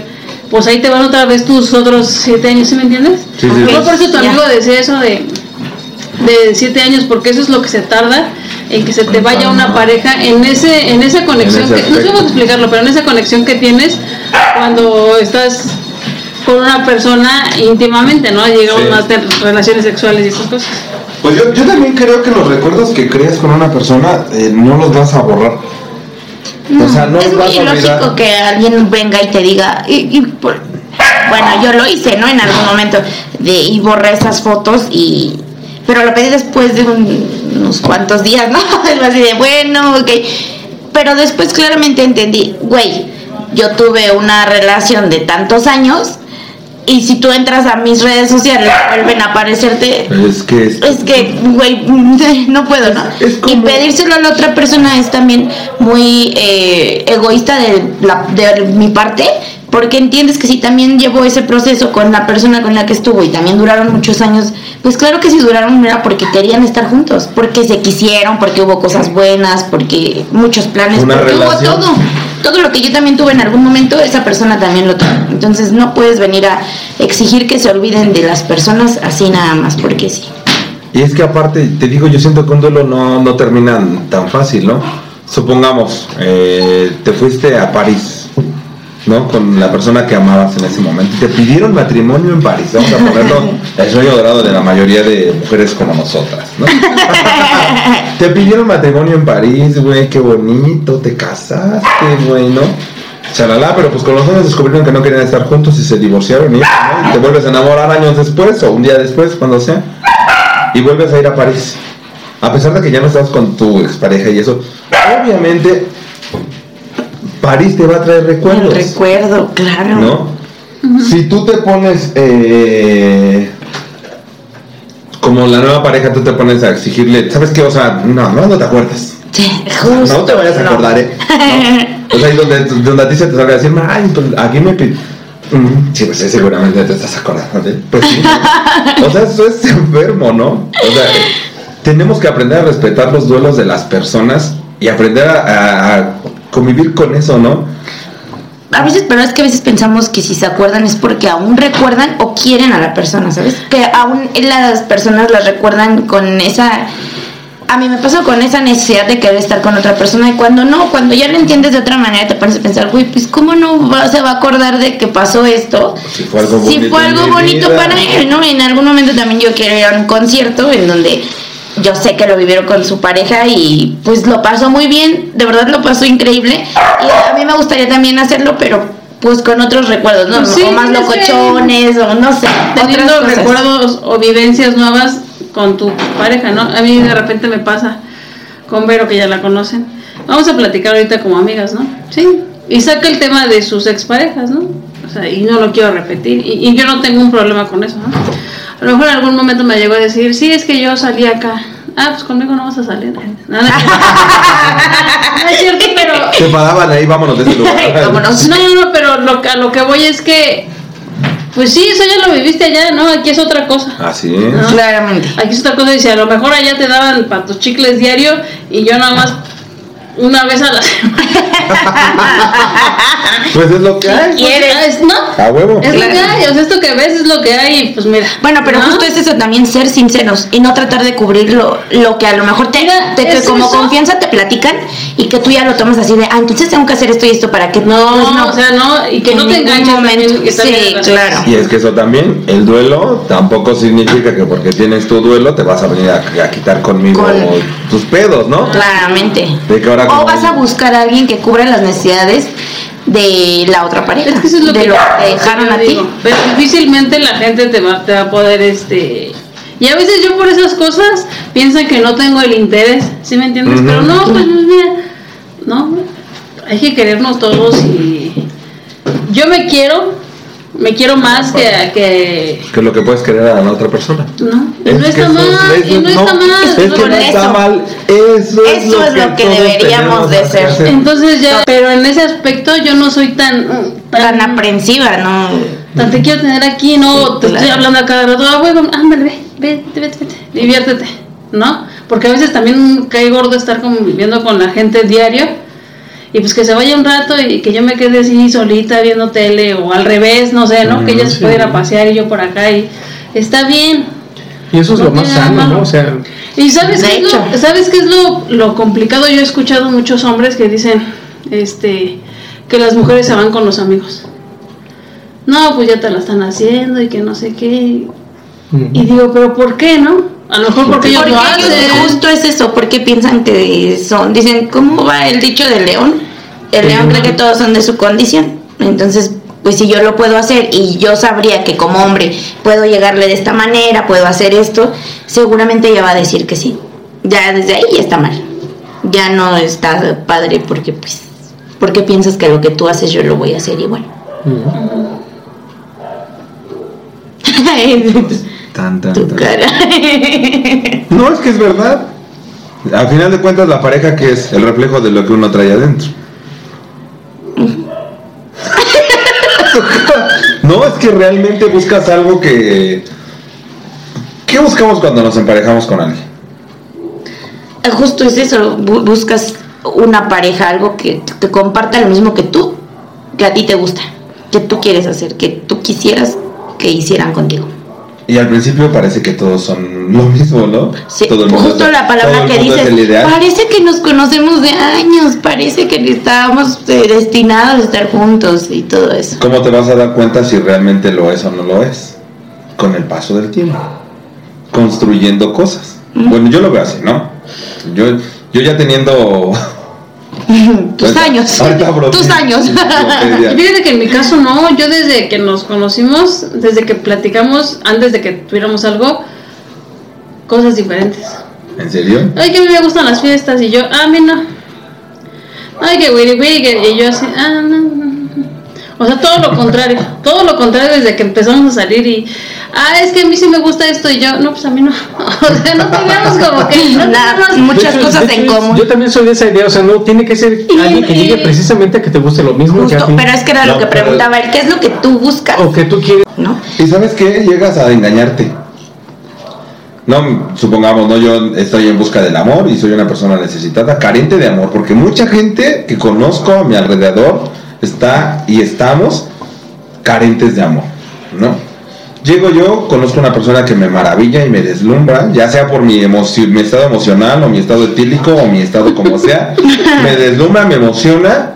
Speaker 4: pues ahí te van otra vez tus otros siete años, ¿sí me entiendes?
Speaker 1: Sí, sí,
Speaker 4: Yo
Speaker 1: sí.
Speaker 4: por eso tu amigo decía eso de, de siete años, porque eso es lo que se tarda en que se te vaya una pareja en ese en esa conexión,
Speaker 1: ese
Speaker 4: que, no sé cómo explicarlo, pero en esa conexión que tienes cuando estás con una persona íntimamente, ¿no? Llegamos
Speaker 1: Sí.
Speaker 4: más de relaciones sexuales y esas cosas.
Speaker 1: Pues yo, yo también creo que los recuerdos que creas con una persona eh, no los vas a borrar. o sea, no
Speaker 2: es muy ilógico que alguien venga y te diga, y, y por- bueno, yo lo hice, ¿no? En algún momento, de, y borré esas fotos y... Pero lo pedí después de un- unos cuantos días, ¿no? Algo así de, bueno, ok. Pero después claramente entendí, güey, yo tuve una relación de tantos años y si tú entras a mis redes sociales vuelven a aparecerte
Speaker 1: Es que es-
Speaker 2: es que, güey, no puedo, ¿no?
Speaker 1: Es como-
Speaker 2: Y pedírselo a la otra persona es también muy eh, egoísta de, la, de mi parte, porque entiendes que si también llevo ese proceso con la persona con la que estuvo y también duraron muchos años, pues claro que si duraron era porque querían estar juntos, porque se quisieron, porque hubo cosas buenas, porque muchos planes,
Speaker 1: Una
Speaker 2: porque
Speaker 1: relación.
Speaker 2: hubo todo. Todo lo que yo también tuve en algún momento, esa persona también lo tuvo. Entonces no puedes venir a exigir que se olviden de las personas así nada más, porque sí.
Speaker 1: Y es que aparte, te digo, yo siento que un duelo no, no termina tan fácil, ¿no? Supongamos, eh, te fuiste a París, ¿no? Con la persona que amabas en ese momento. Te pidieron matrimonio en París. Vamos a ponerlo el sueño dorado de la mayoría de mujeres como nosotras, ¿no? te pidieron matrimonio en París, güey, qué bonito, te casaste, güey, ¿no? Chalala, pero pues con los años descubrieron que no querían estar juntos y se divorciaron y, ¿no? y te vuelves a enamorar años después o un día después, cuando sea y vuelves a ir a París. A pesar de que ya no estás con tu expareja y eso, obviamente París te va a traer
Speaker 2: El
Speaker 1: recuerdos.
Speaker 2: recuerdo, claro.
Speaker 1: ¿No? Si tú te pones eh, como la nueva pareja, tú te pones a exigirle, ¿sabes qué? O sea, no, no, no te acuerdas.
Speaker 2: Sí, justo,
Speaker 1: no te vayas a
Speaker 2: no.
Speaker 1: acordar, ¿eh? No. O sea, y donde, donde a ti se te salga a decir, ay, pues aquí me pi-". Mm, Sí, pues sí, seguramente te estás acordando de Pues sí. O sea, eso es enfermo, ¿no? O sea, tenemos que aprender a respetar los duelos de las personas y aprender a, a- a convivir con eso, ¿no?
Speaker 2: a veces, pero es que a veces pensamos que si se acuerdan es porque aún recuerdan o quieren a la persona, ¿sabes? Que aún las personas las recuerdan con esa a mí me pasó con esa necesidad de querer estar con otra persona y cuando no, cuando ya lo entiendes de otra manera te pones a pensar, güey, pues cómo no va- se va a acordar de que pasó esto.
Speaker 1: Si fue algo
Speaker 2: Si
Speaker 1: bonito
Speaker 2: fue
Speaker 1: en
Speaker 2: algo bonito para él, ¿no? En algún momento también yo quiero ir a un concierto en donde yo sé que lo vivieron con su pareja y pues lo pasó muy bien, de verdad lo pasó increíble y a mí me gustaría también hacerlo, pero pues con otros recuerdos, ¿no?
Speaker 4: Pues sí,
Speaker 2: o más locochones o no sé,
Speaker 4: teniendo recuerdos o vivencias nuevas con tu pareja, ¿no? A mí de repente me pasa con Vero, que ya la conocen. Vamos a platicar ahorita como amigas, ¿no? Sí. Y saca el tema de sus exparejas, ¿no? O sea, y no lo quiero repetir. Y, y yo no tengo un problema con eso, ¿no? A lo mejor en algún momento me llegó a decir, sí, es que yo salí acá. Ah, pues conmigo no vas a salir. No, no No es cierto, pero...
Speaker 1: Se paraban ahí, vámonos de ese lugar.
Speaker 2: Vámonos.
Speaker 4: No, no, no, pero lo, que- a lo que voy es que... Pues sí, eso ya lo viviste allá, ¿no? Aquí es otra cosa.
Speaker 1: Así es.
Speaker 4: No.
Speaker 2: Claramente.
Speaker 4: Aquí es otra cosa, dice, a lo mejor allá te daban para tus chicles diario y yo nada más una vez a la semana.
Speaker 1: Pues es lo que hay.
Speaker 2: ¿Quieres?
Speaker 4: Es- ¿No?
Speaker 1: A huevo.
Speaker 4: Es lo que hay, o sea, esto que ves es lo que hay, y pues mira.
Speaker 2: Bueno, pero
Speaker 4: ¿no?
Speaker 2: justo es eso también, ser sinceros y no tratar de cubrir lo, lo que a lo mejor te,
Speaker 4: Mira,
Speaker 2: te- que como
Speaker 4: eso.
Speaker 2: confianza te platican y que tú ya lo tomas así de, ah, entonces tengo que hacer esto y esto para que
Speaker 4: No,
Speaker 2: pues
Speaker 4: o sea, no, y que
Speaker 2: En
Speaker 4: no te enganches
Speaker 2: momento.
Speaker 4: que
Speaker 2: Sí, claro.
Speaker 1: Y es que eso también, el duelo tampoco significa que porque tienes tu duelo te vas a venir a, a quitar conmigo
Speaker 2: Con-
Speaker 1: tus pedos, ¿no?
Speaker 2: Claramente.
Speaker 1: De que ahora
Speaker 2: O
Speaker 1: como-
Speaker 2: vas a buscar a alguien que cubra las necesidades de la otra pareja,
Speaker 4: Es que eso es lo
Speaker 2: de
Speaker 4: que
Speaker 2: lo que dejaron a ti.
Speaker 4: Pero difícilmente la gente te va, te va a poder, este... Y a veces yo por esas cosas piensan que no tengo el interés, ¿sí me entiendes? Pero no, pues mira, no, hay que querernos todos y... Yo me quiero, me quiero más que... que
Speaker 1: que lo que puedes querer a la otra persona.
Speaker 4: no,
Speaker 1: Es
Speaker 4: no está
Speaker 1: eso-
Speaker 4: mal,
Speaker 1: eso-
Speaker 4: y no, está mal.
Speaker 1: Es que
Speaker 2: Por
Speaker 1: no está
Speaker 2: eso.
Speaker 1: mal. Eso es,
Speaker 2: Eso es lo que deberíamos de ser.
Speaker 4: Entonces ya, pero en ese aspecto yo no soy tan...
Speaker 2: Tan aprensiva, ¿no?
Speaker 4: Tan te quiero tener aquí, no, te
Speaker 2: Claro.
Speaker 4: estoy hablando a cada rato, ah, vamos, ándale, ve, vete, vete, vete, diviértete, ¿no? Porque a veces también cae gordo estar conviviendo con la gente diario y pues que se vaya un rato y que yo me quede así solita viendo tele o al revés, no sé, ¿no? que ella se
Speaker 3: sí.
Speaker 4: puede ir a pasear y yo por acá y está bien.
Speaker 3: Y eso es
Speaker 4: No
Speaker 3: lo más sano. ¿no? O sea,
Speaker 4: Y sabes qué es, lo, ¿sabes qué es lo, lo complicado? Yo he escuchado muchos hombres que dicen este que las mujeres se van con los amigos. No, pues ya te la están haciendo y que no sé qué. Y digo, pero ¿por qué, no? A lo mejor porque ellos
Speaker 2: Porque
Speaker 4: lo
Speaker 2: ellos
Speaker 4: hacen.
Speaker 2: justo es eso, porque piensan que son, dicen, ¿cómo va el dicho del león? El león cree que todos son de su condición. Entonces, pues si yo lo puedo hacer y yo sabría que como hombre puedo llegarle de esta manera, puedo hacer esto, seguramente ella va a decir que sí. Ya desde ahí ya está mal. Ya no está padre porque pues porque piensas que lo que tú haces yo lo voy a hacer igual.
Speaker 3: Ujú.
Speaker 1: Tan, tan,
Speaker 2: tu
Speaker 1: tan.
Speaker 2: cara.
Speaker 1: No, es que es verdad. Al final de cuentas, la pareja que es el reflejo de lo que uno trae adentro. no, es que realmente buscas algo que. ¿Qué buscamos cuando nos emparejamos con alguien?
Speaker 2: Justo es eso, bu- buscas una pareja, algo que, que comparta lo mismo que tú, que a ti te gusta, que tú quieres hacer, que tú quisieras que hicieran contigo.
Speaker 1: Y al principio parece que todos son lo mismo, ¿no?
Speaker 2: Sí,
Speaker 1: Todo el mundo
Speaker 2: justo la palabra que dices, parece que nos conocemos de años, parece que estábamos eh, destinados a estar juntos y todo eso.
Speaker 1: ¿Cómo te vas a dar cuenta si realmente lo es o no lo es? Con el paso del tiempo. Construyendo cosas. Bueno, yo lo veo así, ¿no? Yo, yo ya teniendo...
Speaker 2: Tus años, tus años.
Speaker 4: Fíjate que en mi caso no, yo desde que nos conocimos, desde que platicamos, antes de que tuviéramos algo, cosas diferentes.
Speaker 1: ¿En serio?
Speaker 4: Ay, que a mí me gustan las fiestas y yo, ah, a mí no. Ay, que wiri, que- y yo así, ah, no, no. O sea, todo lo contrario, todo lo contrario desde que empezamos a salir y, ah, es que a mí sí me gusta esto y yo, no, pues a mí no. O sea, no teníamos como que, no
Speaker 2: Nada,
Speaker 4: teníamos-
Speaker 2: muchas
Speaker 3: hecho-
Speaker 2: cosas en común.
Speaker 3: Yo también soy de esa idea, o sea, no tiene que ser alguien que llegue precisamente a que te guste lo mismo que a
Speaker 2: Justo,
Speaker 3: ti.
Speaker 2: pero es que era lo que preguntaba él, ¿qué es lo que tú buscas?
Speaker 3: O que tú quieres.
Speaker 2: ¿No?
Speaker 1: ¿Y sabes qué? Llegas a engañarte. No, supongamos, no, yo estoy en busca del amor y soy una persona necesitada, carente de amor, porque mucha gente que conozco a mi alrededor está y estamos carentes de amor, ¿no? Llego yo, conozco una persona que me maravilla y me deslumbra, ya sea por mi, mi estado emocional o mi estado etílico o mi estado como sea, me deslumbra, me emociona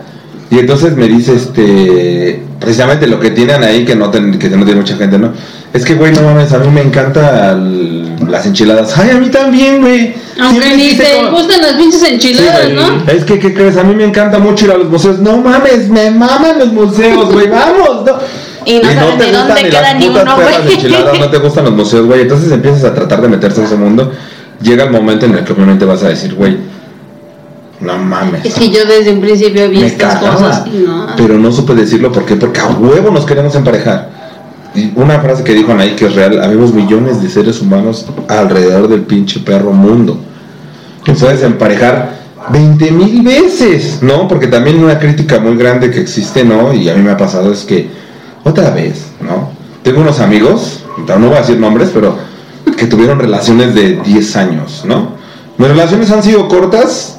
Speaker 1: y entonces me dice este precisamente lo que tienen ahí que no, ten- que no tiene mucha gente, ¿no? Es que güey, no mames, a mí me encantan las enchiladas. Ay, a mí también, güey.
Speaker 4: Aunque ni te
Speaker 1: como-
Speaker 4: gustan las pinches enchiladas,
Speaker 1: Sí.
Speaker 4: ¿no?
Speaker 1: Es que, ¿qué crees? A mí me encanta mucho ir a los museos. No mames, me maman los museos, güey, vamos. No.
Speaker 2: Y no dónde
Speaker 1: ni
Speaker 2: queda
Speaker 1: las
Speaker 2: ni
Speaker 1: putas
Speaker 2: uno,
Speaker 1: perras
Speaker 2: güey.
Speaker 1: enchiladas, no te gustan los museos, güey. Entonces empiezas a tratar de meterse en ese mundo. Llega el momento en el que obviamente vas a decir, güey, no mames.
Speaker 4: Es que yo desde un principio vi
Speaker 1: me
Speaker 4: estas
Speaker 1: cagaba,
Speaker 4: cosas y no.
Speaker 1: Pero no supe decirlo, ¿por qué? Porque a huevo nos queremos emparejar. Una frase que dijo Anaí que es real, habemos millones de seres humanos alrededor del pinche perro mundo. Que puedes emparejar 20 mil veces, ¿no? Porque también una crítica muy grande que existe, ¿no? Y a mí me ha pasado es que, otra vez, ¿no? Tengo unos amigos, no voy a decir nombres, pero que tuvieron relaciones de 10 años, ¿no? Mis relaciones han sido cortas,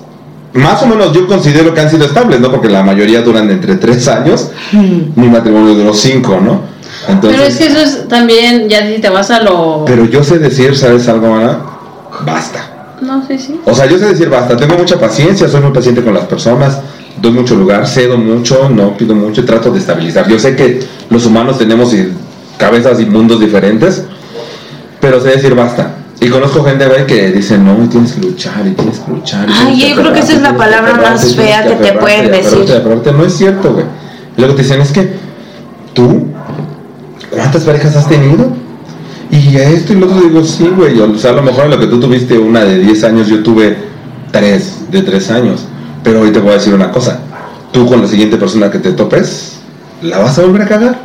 Speaker 1: más o menos yo considero que han sido estables, ¿no? Porque la mayoría duran entre 3 años, mi matrimonio duró 5, ¿no? Entonces,
Speaker 4: pero es que eso es también, ya si te vas a lo.
Speaker 1: pero yo sé decir, ¿sabes algo, Ana? Basta.
Speaker 4: No sé si.
Speaker 1: O sea, yo sé decir basta, tengo mucha paciencia, soy muy paciente con las personas, doy mucho lugar, cedo mucho, no pido mucho y trato de estabilizar. Yo sé que los humanos tenemos cabezas y mundos diferentes, pero sé decir basta. Y conozco gente, güey, que dice, no, tienes que luchar, y tienes que luchar.
Speaker 2: Ay,
Speaker 1: que
Speaker 2: yo creo que esa es la palabra más fea que te pueden
Speaker 1: aferrarte,
Speaker 2: decir.
Speaker 1: aferrarte. No es cierto, güey. Y luego te dicen, es que tú, ¿cuántas parejas has tenido? Y a esto y lo otro digo, sí, güey. O sea, a lo mejor en lo que tú tuviste una de 10 años, yo tuve tres de 3 años. Pero hoy te voy a decir una cosa. Tú con la siguiente persona que te topes, la vas a volver a cagar.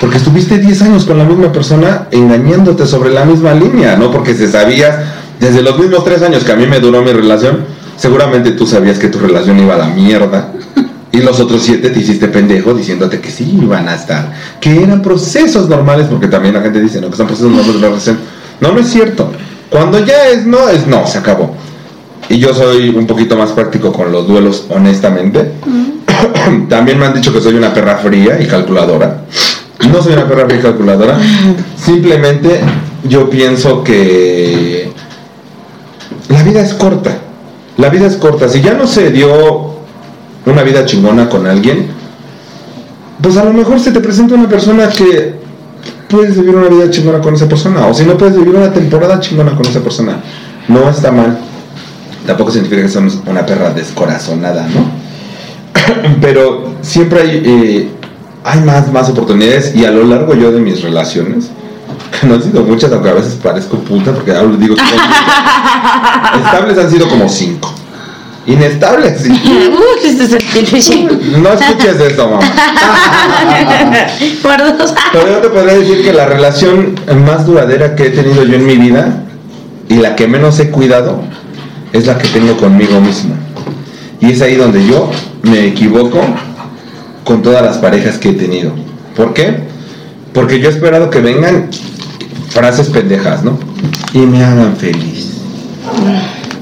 Speaker 1: Porque estuviste 10 años con la misma persona engañándote sobre la misma línea, ¿no? Porque se sabías, desde los mismos 3 años que a mí me duró mi relación, seguramente tú sabías que tu relación iba a la mierda. Y los otros siete te hiciste pendejo diciéndote que sí iban a estar, que eran procesos normales, porque también la gente dice, no, que son procesos normales de la relación. No, no es cierto. Cuando ya es no, es no, se acabó. Y yo soy un poquito más práctico con los duelos, honestamente. También me han dicho que soy una perra fría y calculadora. No soy una perra fría y calculadora. Simplemente yo pienso que la vida es corta. La vida es corta. Si ya no se dio una vida chingona con alguien, pues a lo mejor se te presenta una persona que puedes vivir una vida chingona con esa persona. O si no puedes vivir una temporada chingona con esa persona. No está mal. Tampoco significa que somos una perra descorazonada, ¿no? Pero siempre hay, eh, hay más, más oportunidades y a lo largo yo de mis relaciones, que no han sido muchas, aunque a veces parezco puta porque hablo, digo, que estables han sido como cinco. Inestables, sí. No escuches eso, mamá.
Speaker 2: Por dos.
Speaker 1: Pero yo te podría decir que la relación más duradera que he tenido yo en mi vida y la que menos he cuidado es la que tengo conmigo mismo. Y es ahí donde yo me equivoco con todas las parejas que he tenido. ¿Por qué? Porque yo he esperado que vengan frases pendejas, ¿no? Y me hagan feliz.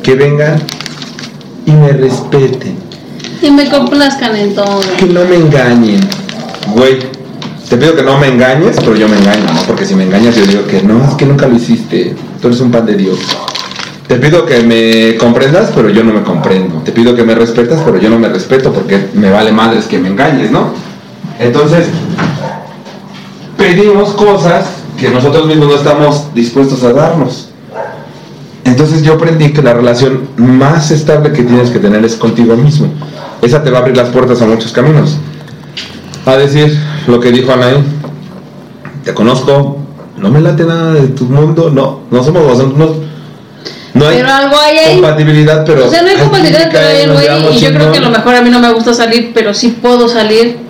Speaker 1: Que vengan y me respeten.
Speaker 4: Y me complazcan en todo.
Speaker 1: Que no me engañen. Güey, te pido que no me engañes, pero yo me engaño, ¿no? Porque si me engañas yo digo que no, es que nunca lo hiciste. Tú eres un pan de Dios. Te pido que me comprendas, pero yo no me comprendo. Te pido que me respetas, pero yo no me respeto porque me vale madres que me engañes, ¿no? Entonces, pedimos cosas que nosotros mismos no estamos dispuestos a darnos. Entonces yo aprendí que la relación más estable que tienes que tener es contigo mismo. Esa te va a abrir las puertas a muchos caminos. A decir lo que dijo Anaí, te conozco, no me late nada de tu mundo, no, no somos no, no hay
Speaker 4: Pero algo hay ahí.
Speaker 1: compatibilidad, pero...
Speaker 4: o sea, no hay compatibilidad, pero hay algo ahí. Y yo creo que a lo mejor a mí no me gusta salir, pero sí puedo salir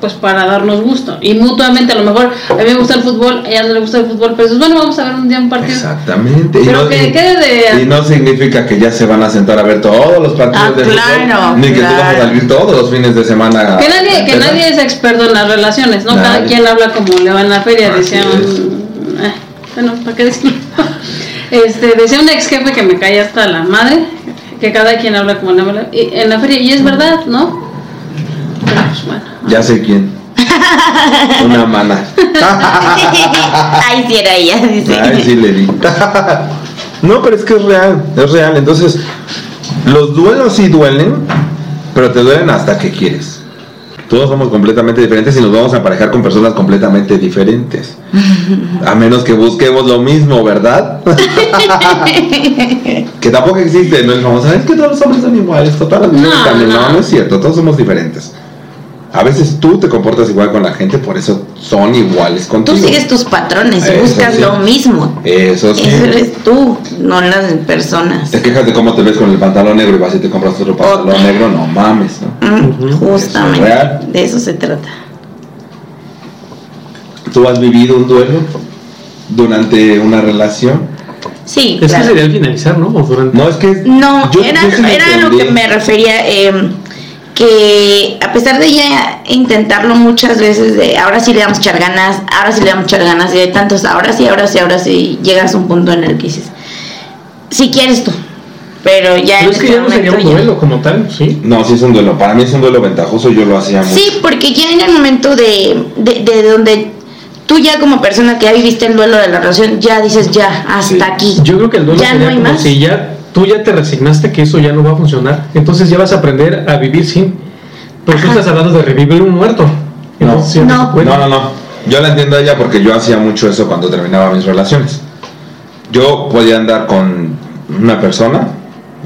Speaker 4: pues para darnos gusto. Y mutuamente, a lo mejor a mí me gusta el fútbol, a ella no le gusta el fútbol, pero dices, bueno, vamos a ver un día un partido.
Speaker 1: Exactamente.
Speaker 4: Pero que
Speaker 1: y-
Speaker 4: quede de-
Speaker 1: y no significa que ya se van a sentar a ver todos los partidos
Speaker 2: Ah,
Speaker 1: de
Speaker 2: claro,
Speaker 1: fútbol, ni que tú vas a salir todos los fines de semana.
Speaker 4: Que nadie, que
Speaker 1: ¿verdad?
Speaker 4: nadie es experto en las relaciones, ¿no? Cada
Speaker 1: Nadie.
Speaker 4: quien habla como le va en la feria,
Speaker 1: Así
Speaker 4: decía un, eh, bueno, ¿para qué decirlo? Este, decía un ex jefe que me cae hasta la madre, que cada quien habla como le y- en la feria, y es verdad, ¿no? Bueno.
Speaker 1: Ya sé quién. Una mana.
Speaker 2: Ay, sí era ella, dice.
Speaker 1: Ay, sí le di. No, pero es que es real, es real. Entonces, los duelos sí duelen, pero te duelen hasta que quieres. Todos somos completamente diferentes y nos vamos a aparejar con personas completamente diferentes. A menos que busquemos lo mismo, ¿verdad? que tampoco existe, no es famoso. Es que todos los hombres son iguales, todas las mujeres
Speaker 4: No,
Speaker 1: también. No,
Speaker 4: no.
Speaker 1: no es cierto, todos somos diferentes. A veces tú te comportas igual con la gente, por eso son iguales contigo.
Speaker 2: Tú sigues tus patrones y
Speaker 1: Eso
Speaker 2: buscas
Speaker 1: sí.
Speaker 2: lo mismo.
Speaker 1: Eso sí.
Speaker 2: Eso eres tú, no las personas.
Speaker 1: Te quejas de cómo te ves con el pantalón negro y vas y te compras otro pantalón negro, no mames, ¿no?
Speaker 2: Mm, Justamente.
Speaker 1: es real.
Speaker 2: De eso se trata.
Speaker 1: ¿Tú has vivido un duelo durante una relación?
Speaker 2: Sí,
Speaker 3: Es
Speaker 2: claro.
Speaker 3: que sería al finalizar, ¿no? O durante.
Speaker 1: No, es que...
Speaker 2: No,
Speaker 1: yo-
Speaker 2: era,
Speaker 1: yo sí lo
Speaker 2: era a lo
Speaker 1: entendí.
Speaker 2: que me refería, eh, que a pesar de ya intentarlo muchas veces, de ahora sí le vamos a echar ganas, ahora sí le vamos a echar ganas, y de tantos, ahora sí, ahora sí, ahora sí, llegas a un punto en el que dices, si quieres tú, pero ya
Speaker 3: Pero
Speaker 2: en
Speaker 3: es que
Speaker 2: este
Speaker 3: ya no sería un
Speaker 2: ya-
Speaker 3: duelo como tal, ¿sí?
Speaker 1: No, sí es un duelo. Para mí es un duelo ventajoso, yo lo hacía mucho.
Speaker 2: Sí, porque ya en el momento de, de, de donde tú ya como persona que ya viviste el duelo de la relación, ya dices, ya, hasta
Speaker 1: Sí.
Speaker 2: aquí.
Speaker 3: Yo creo que el duelo
Speaker 2: Ya
Speaker 3: sería
Speaker 2: no hay
Speaker 3: como
Speaker 2: más.
Speaker 3: si ya tú ya te resignaste que eso ya no va a funcionar. Entonces ya vas a aprender a vivir sin. Pero tú estás hablando de revivir un muerto. Entonces.
Speaker 2: No,
Speaker 1: no, no. Yo la entiendo a ella porque yo hacía mucho eso cuando terminaba mis relaciones. Yo podía andar con una persona,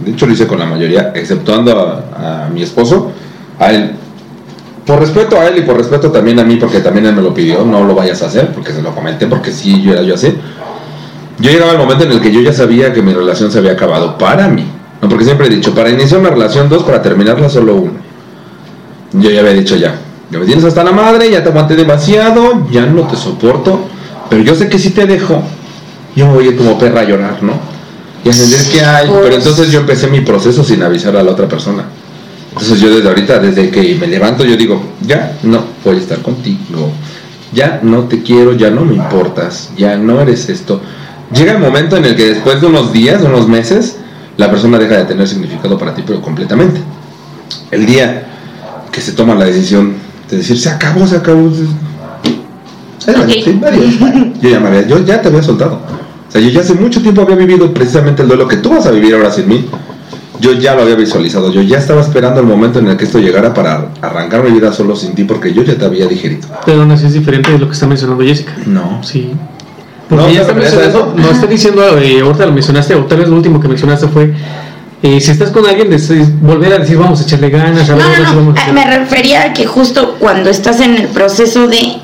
Speaker 1: de hecho lo hice con la mayoría, exceptuando a, a mi esposo, a él. Por respeto a él y por respeto también a mí, porque también él me lo pidió, no lo vayas a hacer, porque se lo comenté, porque sí, yo era yo así. Yo llegaba al momento en el que yo ya sabía que mi relación se había acabado para mí. No, porque siempre he dicho, para iniciar una relación, dos, para terminarla, solo uno. Yo ya había dicho ya, ya me tienes hasta la madre, ya te aguanté demasiado, ya no te soporto, pero yo sé que si te dejo, yo me voy a ir como perra a llorar, ¿no? Y a entender que hay,
Speaker 2: Pues-
Speaker 1: pero entonces yo empecé mi proceso sin avisar a la otra persona. Entonces yo desde ahorita, desde que me levanto, yo digo, ya no voy a estar contigo, ya no te quiero, ya no me importas, ya no eres esto. Llega el momento en el que después de unos días, unos meses, la persona deja de tener significado para ti, pero completamente. El día que se toma la decisión de decir, se acabó, se acabó. se-
Speaker 2: Ok.
Speaker 1: sí, adiós, bye". Yo ya me había, yo ya te había soltado. O sea, yo ya hace mucho tiempo había vivido precisamente el duelo que tú vas a vivir ahora sin mí. Yo ya lo había visualizado, yo ya estaba esperando el momento en el que esto llegara para arrancar mi vida solo sin ti porque yo ya te había digerido.
Speaker 3: Pero aún así es diferente de lo que está mencionando Jessica.
Speaker 1: No.
Speaker 3: Sí.
Speaker 1: ¿No
Speaker 3: Porque
Speaker 1: te
Speaker 3: ya
Speaker 1: eso?
Speaker 3: no está diciendo, eh, ahorita lo mencionaste, o tal vez lo último que mencionaste fue, eh, si estás con alguien, volver a decir, vamos a echarle ganas, a
Speaker 2: No,
Speaker 3: ver,
Speaker 2: no, no,
Speaker 3: vamos a
Speaker 2: ah,
Speaker 3: hacer".
Speaker 2: me refería a que justo cuando estás en el proceso de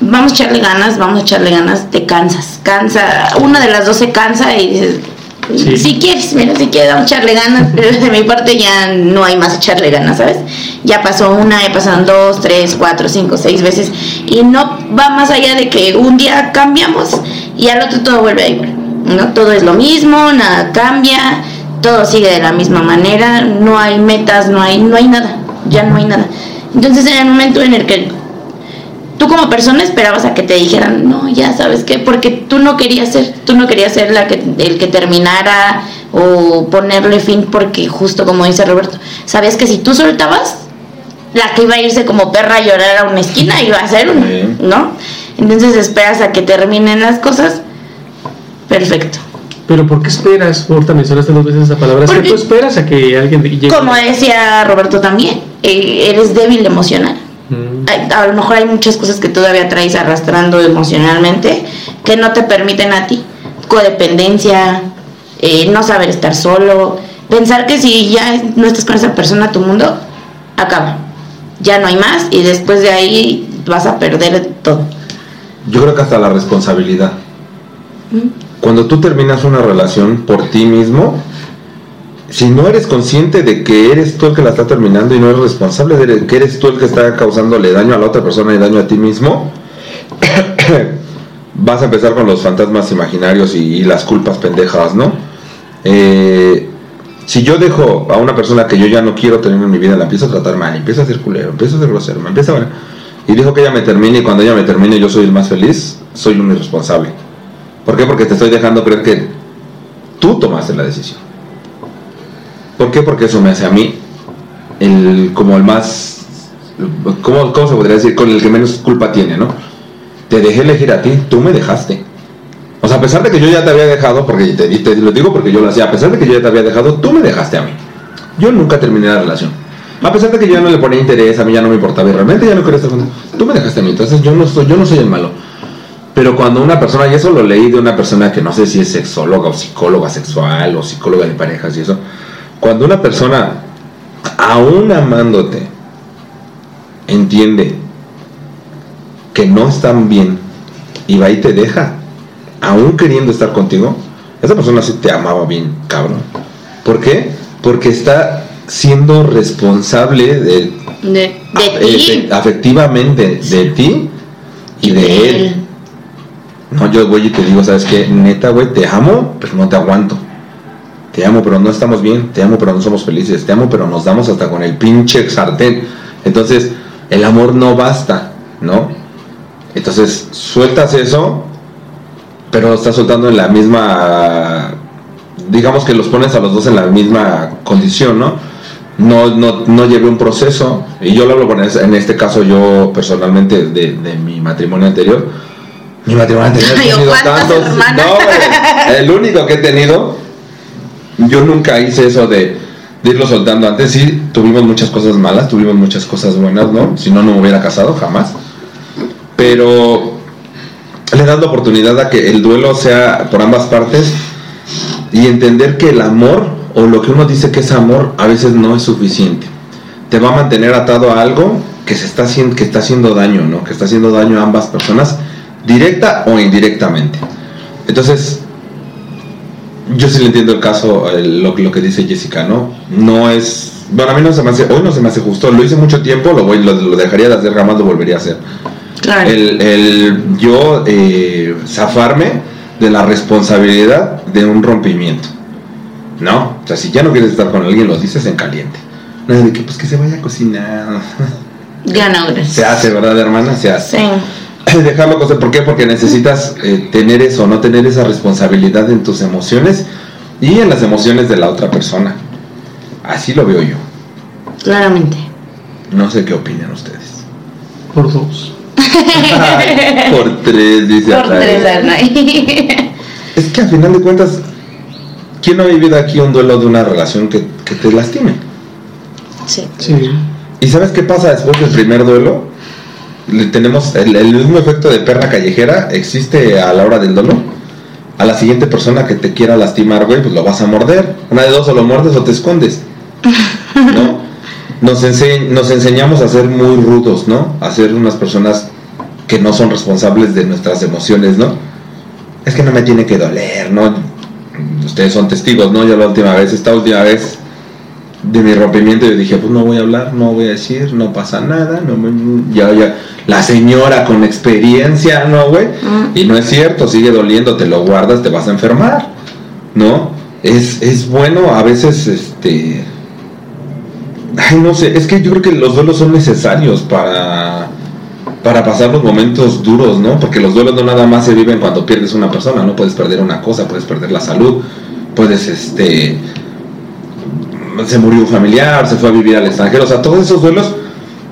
Speaker 2: vamos a echarle ganas, vamos a echarle ganas, te cansas, cansa, una de las dos se cansa y dices, Si quieres, mira, si quieres, vamos a echarle ganas, pero de mi parte ya no hay más echarle ganas, ¿sabes? Ya pasó una, ya pasaron dos, tres, cuatro, cinco, seis veces y no va más allá de que un día cambiamos y al otro todo vuelve a igual, ¿no? Todo es lo mismo, nada cambia, todo sigue de la misma manera, no hay metas, no hay, no hay nada, ya no hay nada. Entonces en el momento en el que tú como persona esperabas a que te dijeran, no, ya sabes qué, porque tú no querías ser, tú no querías ser la que, el que terminara o ponerle fin porque justo como dice Roberto, sabías que si tú soltabas, la que iba a irse como perra a llorar a una esquina iba a ser una,
Speaker 1: Sí.
Speaker 2: ¿no? Entonces esperas a que terminen las cosas, perfecto.
Speaker 3: Pero ¿por qué esperas? Ahorita mencionaste dos veces esa palabra.
Speaker 2: Porque-
Speaker 3: tú esperas a que alguien llegue.
Speaker 2: Como decía Roberto también, eh, eres débil emocional.
Speaker 3: Mm.
Speaker 2: A lo mejor hay muchas cosas que todavía traes arrastrando emocionalmente que no te permiten a ti. Codependencia, eh, no saber estar solo, pensar que si ya no estás con esa persona, tu mundo acaba. Ya no hay más y después de ahí vas a perder todo.
Speaker 1: Yo creo que hasta la responsabilidad. Cuando tú terminas una relación por ti mismo, si no eres consciente de que eres tú el que la está terminando y no eres responsable de que eres tú el que está causándole daño a la otra persona y daño a ti mismo, vas a empezar con los fantasmas imaginarios y, las culpas pendejas, ¿no? Eh, si yo dejo a una persona que yo ya no quiero tener en mi vida, la empiezo a tratar mal, empiezo a ser culero, empiezo a ser grosero, me empieza a... Y dejo que ella me termine y cuando ella me termine yo soy el más feliz, soy un irresponsable. ¿Por qué? Porque te estoy dejando creer que tú tomaste la decisión. ¿Por qué? Porque eso me hace a mí el, como el más ¿cómo, ¿cómo se podría decir? Con el que menos culpa tiene, ¿no? Te dejé elegir a ti, tú me dejaste. O sea, a pesar de que yo ya te había dejado, porque te, lo digo porque yo lo hacía, a pesar de que yo ya te había dejado, tú me dejaste a mí. Yo nunca terminé la relación. A pesar de que yo ya no le ponía interés, a mí ya no me importaba y realmente ya no quería estar con Tú me dejaste a mí, entonces yo no soy, yo no soy el malo. Pero cuando una persona, y eso lo leí de una persona que no sé si es sexóloga o psicóloga sexual o psicóloga de parejas y eso, cuando una persona, aún amándote, entiende que no están bien y va y te deja, aún queriendo estar contigo, esa persona sí te amaba bien, cabrón. ¿Por qué? Porque está siendo responsable de,
Speaker 2: De, de ti.
Speaker 1: efe- afectivamente de ti y de él. No, yo voy y te digo, ¿sabes qué? Neta, güey, te amo, pero no te aguanto. Te amo, pero no estamos bien. Te amo, pero no somos felices. Te amo, pero nos damos hasta con el pinche sartén. Entonces, el amor no basta, ¿no? Entonces, sueltas eso, pero estás soltando en la misma. Digamos que los pones a los dos en la misma condición, ¿no? No, no, no llevé un proceso. Y yo lo hablo con en este caso, yo personalmente, de, de mi matrimonio anterior. Mi matrimonio anterior he
Speaker 2: Ay,
Speaker 1: tenido
Speaker 2: ¿cuántas
Speaker 1: tantos. No. El único que he tenido. Yo nunca hice eso de, de irlo soltando. Antes sí tuvimos muchas cosas malas, tuvimos muchas cosas buenas, ¿no? Si no, no me hubiera casado jamás. Pero le das la oportunidad a que el duelo sea por ambas partes y entender que el amor o lo que uno dice que es amor a veces no es suficiente. Te va a mantener atado a algo que se está haciendo, que está haciendo daño, ¿no? Que está haciendo daño a ambas personas, directa o indirectamente. Entonces, yo sí le entiendo el caso, el- lo, lo que dice Jessica, ¿no? No es. Bueno, a mí no se me hace. Hoy no se me hace justo. Lo hice mucho tiempo, lo, voy, lo, lo dejaría de hacer, jamás lo volvería a hacer.
Speaker 2: Claro.
Speaker 1: El, el yo eh, zafarme de la responsabilidad de un rompimiento. ¿No? O sea, si ya no quieres estar con alguien, lo dices en caliente. No es de que, pues que se vaya a cocinar.
Speaker 2: Ya no, gracias.
Speaker 1: Se hace, ¿verdad, hermana? Se hace
Speaker 2: Sí.
Speaker 1: dejarlo coser. ¿Por qué? Porque necesitas eh, tener eso, no tener esa responsabilidad en tus emociones y en las emociones de la otra persona. Así lo veo yo.
Speaker 2: Claramente.
Speaker 1: No sé qué opinan ustedes.
Speaker 3: Por dos.
Speaker 1: Por tres, dice
Speaker 2: Por tres, Arnay.
Speaker 1: Es que al final de cuentas, ¿quién no ha vivido aquí un duelo de una relación que, que te lastime?
Speaker 2: Sí.
Speaker 3: Sí.
Speaker 1: ¿Y sabes qué pasa después del primer duelo? Tenemos el, el mismo efecto de perra callejera existe a la hora del duelo. A la siguiente persona que te quiera lastimar, güey, pues lo vas a morder. Una de dos, o lo muerdes o te escondes. ¿No? Nos, ense- nos enseñamos a ser muy rudos, ¿no? A ser unas personas que no son responsables de nuestras emociones, ¿no? Es que no me tiene que doler, ¿no? Ustedes son testigos, ¿no? Yo la última vez, esta última vez, de mi rompimiento yo dije, pues no voy a hablar, no voy a decir, no pasa nada, no me- ya, ya, la señora con experiencia, ¿no, güey?
Speaker 2: Mm.
Speaker 1: Y no es cierto, sigue doliendo, te lo guardas, te vas a enfermar, ¿no? Es, es bueno a veces, este... Ay, no sé, es que yo creo que los duelos son necesarios para, para pasar los momentos duros, ¿no? Porque los duelos no nada más se viven cuando pierdes una persona, no puedes perder una cosa, puedes perder la salud, puedes, este se murió un familiar, se fue a vivir al extranjero, o sea, todos esos duelos,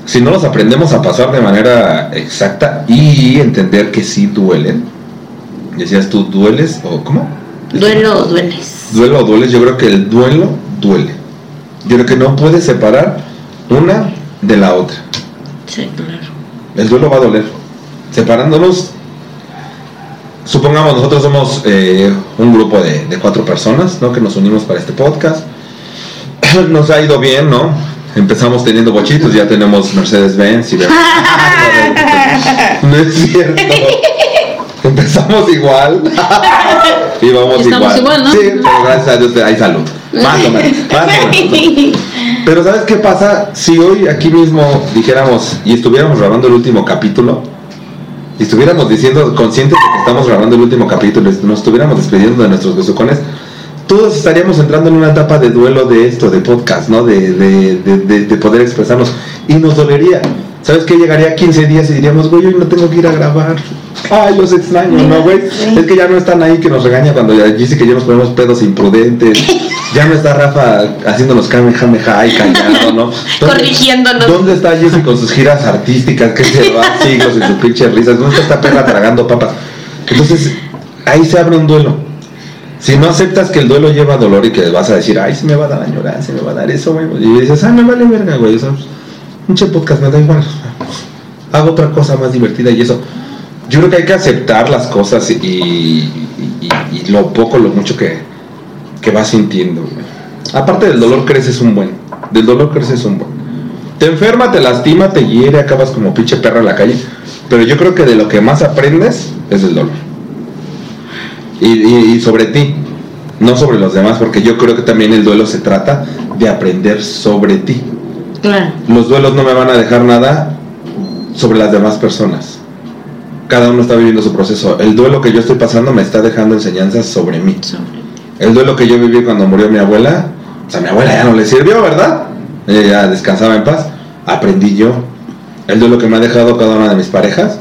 Speaker 1: si no los aprendemos a pasar de manera exacta y entender que sí duelen, decías tú, ¿dueles o cómo?
Speaker 2: Duelo o dueles.
Speaker 1: Duelo o dueles, yo creo que el duelo duele. Yo creo que no puedes separar una de la otra.
Speaker 2: Sí, claro.
Speaker 1: El duelo va a doler. Separándonos, supongamos nosotros somos eh, un grupo de, de cuatro personas, ¿no? Que nos unimos para este podcast. Nos ha ido bien, ¿no? Empezamos teniendo bochitos, ya tenemos Mercedes-Benz y No es cierto. Empezamos igual. y vamos
Speaker 4: Estamos igual, ¿no?
Speaker 1: Sí, pero gracias a Dios hay salud. Más o menos. Más o menos. Pero ¿sabes qué pasa? Si hoy aquí mismo dijéramos y estuviéramos grabando el último capítulo, y estuviéramos diciendo, conscientes de que estamos grabando el último capítulo, y nos estuviéramos despidiendo de nuestros besucones, todos estaríamos entrando en una etapa de duelo de esto, de podcast, ¿no? De, de, de, de- de poder expresarnos. Y nos dolería. ¿Sabes qué? Llegaría 15 días y diríamos, güey, hoy no tengo que ir a grabar. Ay, los extraño, ¿no, güey?
Speaker 2: Sí.
Speaker 1: Es que ya no están ahí que nos regaña cuando ya dice que ya nos ponemos pedos imprudentes. Ya no está Rafa haciéndonos kamehameha y callado, ¿no? ¿Dónde-
Speaker 2: Corrigiéndonos.
Speaker 1: ¿Dónde está Jessy con sus giras artísticas que se va siglos en sus pinches risas? ¿Dónde está esta perra tragando papas? Entonces, ahí se abre un duelo. Si no aceptas que el duelo lleva dolor y que vas a decir, ay, se me va a dar añoranza, se me va a dar eso, güey. Y dices, ah, me vale verga, güey. O sea, pinche podcast me da igual. Hago otra cosa más divertida y eso. Yo creo que hay que aceptar las cosas y, lo poco, lo mucho que, que vas sintiendo. Aparte del dolor creces un buen. Del dolor creces un buen. Te enferma, te lastima, te hiere, acabas como pinche perro en la calle. Pero yo creo que de lo que más aprendes es del dolor. Y, y- y sobre ti, no sobre los demás, porque yo creo que también el duelo se trata de aprender sobre ti.
Speaker 2: Claro.
Speaker 1: Los duelos no me van a dejar nada sobre las demás personas. Cada uno está viviendo su proceso. El duelo que yo estoy pasando me está dejando enseñanzas sobre mí.
Speaker 2: Sobre-
Speaker 1: El duelo que yo viví cuando murió mi abuela, o sea, mi abuela ya no le sirvió, ¿verdad? Ella ya descansaba en paz. Aprendí yo. El duelo que me ha dejado cada una de mis parejas,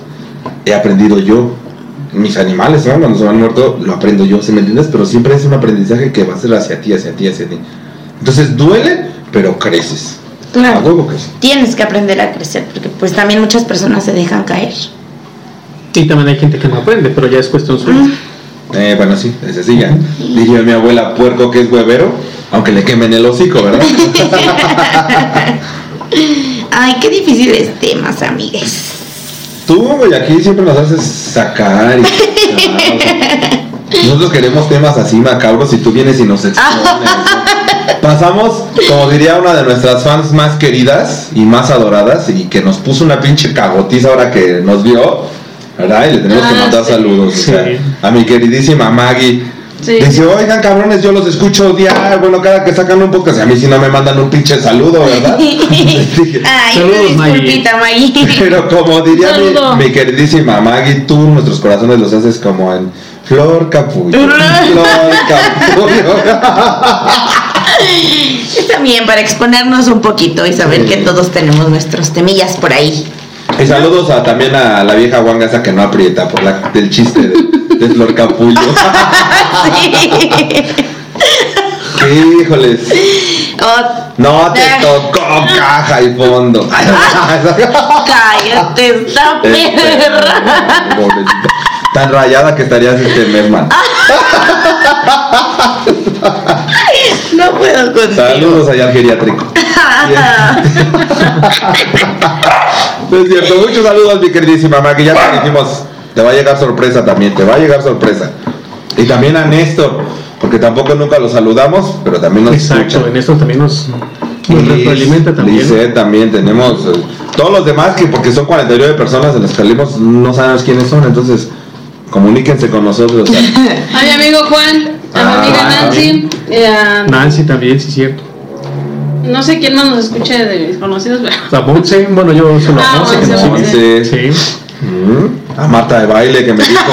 Speaker 1: he aprendido yo. Mis animales, ¿no? Cuando se van muerto, lo aprendo yo, ¿se me entiendes? Pero siempre es un aprendizaje que va a ser hacia ti, hacia ti, hacia ti. Entonces duele, pero creces. A
Speaker 2: Claro.
Speaker 1: huevo que sí.
Speaker 2: Tienes que aprender a crecer porque pues también muchas personas se dejan caer.
Speaker 3: Y también hay gente que no aprende, pero ya es cuestión suya.
Speaker 1: Eh, bueno, sí, es así ya. Diría mi abuela puerco que es huevero, aunque le quemen el hocico, ¿verdad?
Speaker 2: Ay, qué difíciles temas, amigues.
Speaker 1: Tú, güey, aquí siempre nos haces sacar y. Nosotros queremos temas así macabros y tú vienes y nos expones. Pasamos, como diría una de nuestras fans más queridas y más adoradas y que nos puso una pinche cagotiza ahora que nos vio, ¿verdad? Y le tenemos que
Speaker 4: Ah,
Speaker 1: mandar
Speaker 4: sí.
Speaker 1: saludos. o sea,
Speaker 3: Sí.
Speaker 1: a mi queridísima Maggie.
Speaker 4: Sí.
Speaker 1: Dice, oigan cabrones, yo los escucho diario, bueno, cada que sacan un podcast, a mí si no me mandan un pinche saludo, ¿verdad? Dije,
Speaker 2: Ay,
Speaker 3: Saludos,
Speaker 2: disculpita, Maggie.
Speaker 1: pero como diría mi, mi queridísima Maggie, tú nuestros corazones los haces como en Flor Capullo. Flor Capullo.
Speaker 2: Está bien, para exponernos un poquito y saber
Speaker 1: Sí.
Speaker 2: que todos tenemos nuestros temillas por ahí.
Speaker 1: y saludos a, también a la vieja guanga esa que no aprieta por la, del chiste de, de Flor Capullo.
Speaker 2: Sí.
Speaker 1: Híjoles.
Speaker 2: Oh,
Speaker 1: No te
Speaker 2: Ah.
Speaker 1: tocó caja y fondo.
Speaker 2: cállate, esta perra.
Speaker 1: Pobrecita. Tan rayada que estarías este Merman.
Speaker 2: No puedo contigo.
Speaker 1: Saludos allá al geriátrico. No es cierto, muchos saludos mi queridísima mamá, que ya te dijimos, te va a llegar sorpresa también, te va a llegar sorpresa. Y también a Néstor, porque tampoco nunca lo saludamos, pero también nos
Speaker 3: Exacto,
Speaker 1: escucha.
Speaker 3: en esto también nos, nos
Speaker 1: Liz,
Speaker 3: retroalimenta también.
Speaker 1: Lisette también tenemos eh, todos los demás que porque son 49 personas en las que salimos no sabemos quiénes son, entonces comuníquense con nosotros.
Speaker 4: A mi amigo Juan, a mi
Speaker 1: Ah,
Speaker 4: amiga Nancy, eh, a-
Speaker 3: Nancy también, sí, cierto.
Speaker 4: no sé quién más nos escuche de mis conocidos, pero
Speaker 3: La Monse, bueno, yo solo
Speaker 4: Ah,
Speaker 3: Monse que
Speaker 4: Monse.
Speaker 1: Sí.
Speaker 3: Sí.
Speaker 1: Mm, A Marta de baile que me dijo.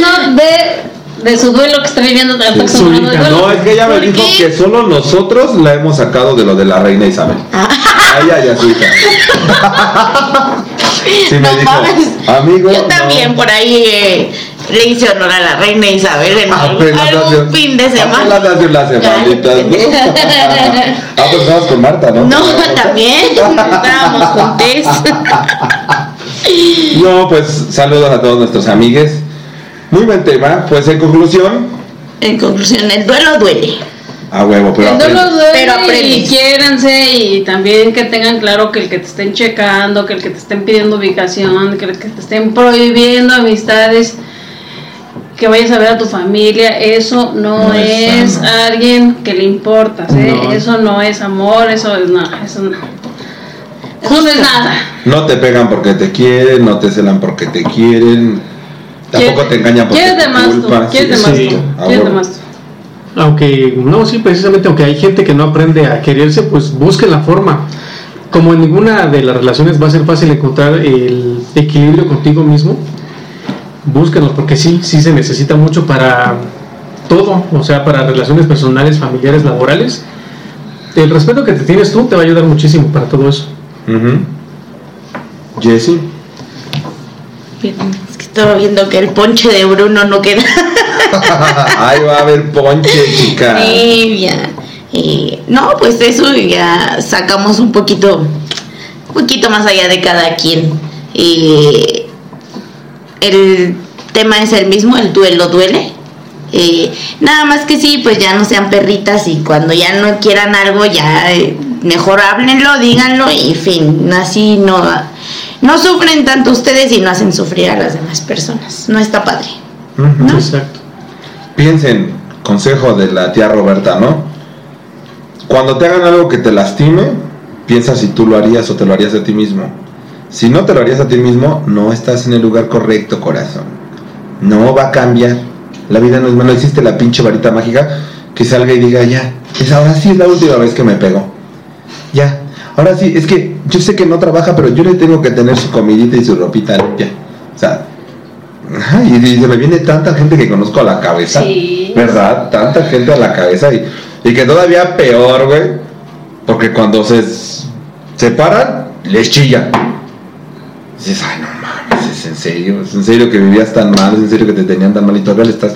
Speaker 2: Ya
Speaker 4: de, de su duelo que está viviendo. tanto
Speaker 3: su hija.
Speaker 1: No, es que ella me
Speaker 2: ¿Por
Speaker 1: dijo
Speaker 2: qué?
Speaker 1: que solo nosotros la hemos sacado de lo de la reina Isabel. A ella y a su hija. Sí me
Speaker 2: No
Speaker 1: dijo,
Speaker 2: mames.
Speaker 1: amigo.
Speaker 2: Yo
Speaker 1: no".
Speaker 2: también por ahí eh, le hice honor a la reina Isabel en algún, algún fin de semana.
Speaker 1: Apenas hace unas semanitas, ¿no? ah, pues estabas con Marta, ¿no?
Speaker 2: No, también estábamos juntes.
Speaker 1: No, pues saludos a todos nuestros amigues. Muy buen tema. Pues en conclusión,
Speaker 2: En conclusión, el duelo duele.
Speaker 1: a huevo, pero
Speaker 4: El duelo duele
Speaker 2: Pero
Speaker 4: y quiéranse y también que tengan claro que el que te estén checando, que el que te estén pidiendo ubicación, que el que te estén prohibiendo amistades, que vayas a ver a tu familia, eso no,
Speaker 1: No es
Speaker 4: es alguien que le importas, ¿eh?
Speaker 3: No.
Speaker 4: eso no es amor, eso es nada, eso no, eso no es nada.
Speaker 1: No te pegan porque te quieren, no te celan porque te quieren. Tampoco te engañan porque te
Speaker 4: más tú,
Speaker 1: culpan. Sí,
Speaker 4: más
Speaker 1: sí,
Speaker 4: tú,
Speaker 1: a
Speaker 4: quiérete
Speaker 1: huevo.
Speaker 4: más tú.
Speaker 3: Aunque, no, sí, precisamente, aunque hay gente que no aprende a quererse, pues busquen la forma. Como en ninguna de las relaciones va a ser fácil encontrar el equilibrio contigo mismo, búsquenlo, porque sí, sí se necesita mucho para todo, o sea, para relaciones personales, familiares, laborales. El respeto que te tienes tú te va a ayudar muchísimo para todo eso.
Speaker 1: Ujú. Jessy.
Speaker 2: Es que estaba viendo que el ponche de Bruno no queda.
Speaker 1: Ahí va a haber ponche, chica.
Speaker 2: Sí, ya. Eh, no, pues eso ya sacamos un poquito, un poquito más allá de cada quien. Eh, el tema es el mismo, el duelo duele. Eh, nada más que sí, pues ya no sean perritas y cuando ya no quieran algo, ya eh, mejor háblenlo, díganlo y fin, así no, no sufren tanto ustedes y no hacen sufrir a las demás personas. No está padre.
Speaker 3: Exacto.
Speaker 1: Piensen, consejo de la tía Roberta, ¿no? Cuando te hagan algo que te lastime, piensa si tú lo harías o te lo harías a ti mismo. Si no te lo harías a ti mismo, no estás en el lugar correcto, corazón. No va a cambiar. La vida no es no existe la pinche varita mágica que salga y diga, ya, es ahora sí es la última vez que me pegó. Ya. Ahora sí, es que yo sé que no trabaja, pero yo le tengo que tener su comidita y su ropita limpia. O sea, y, y se me viene tanta gente que conozco a la cabeza.
Speaker 4: Sí.
Speaker 1: ¿Verdad? Tanta gente a la cabeza. Y, y que todavía peor, güey. Porque cuando se separan, les chilla. Dices, ay, no mames, es en serio. Es en serio que vivías tan mal. Es en serio que te tenían tan mal y todavía le estás.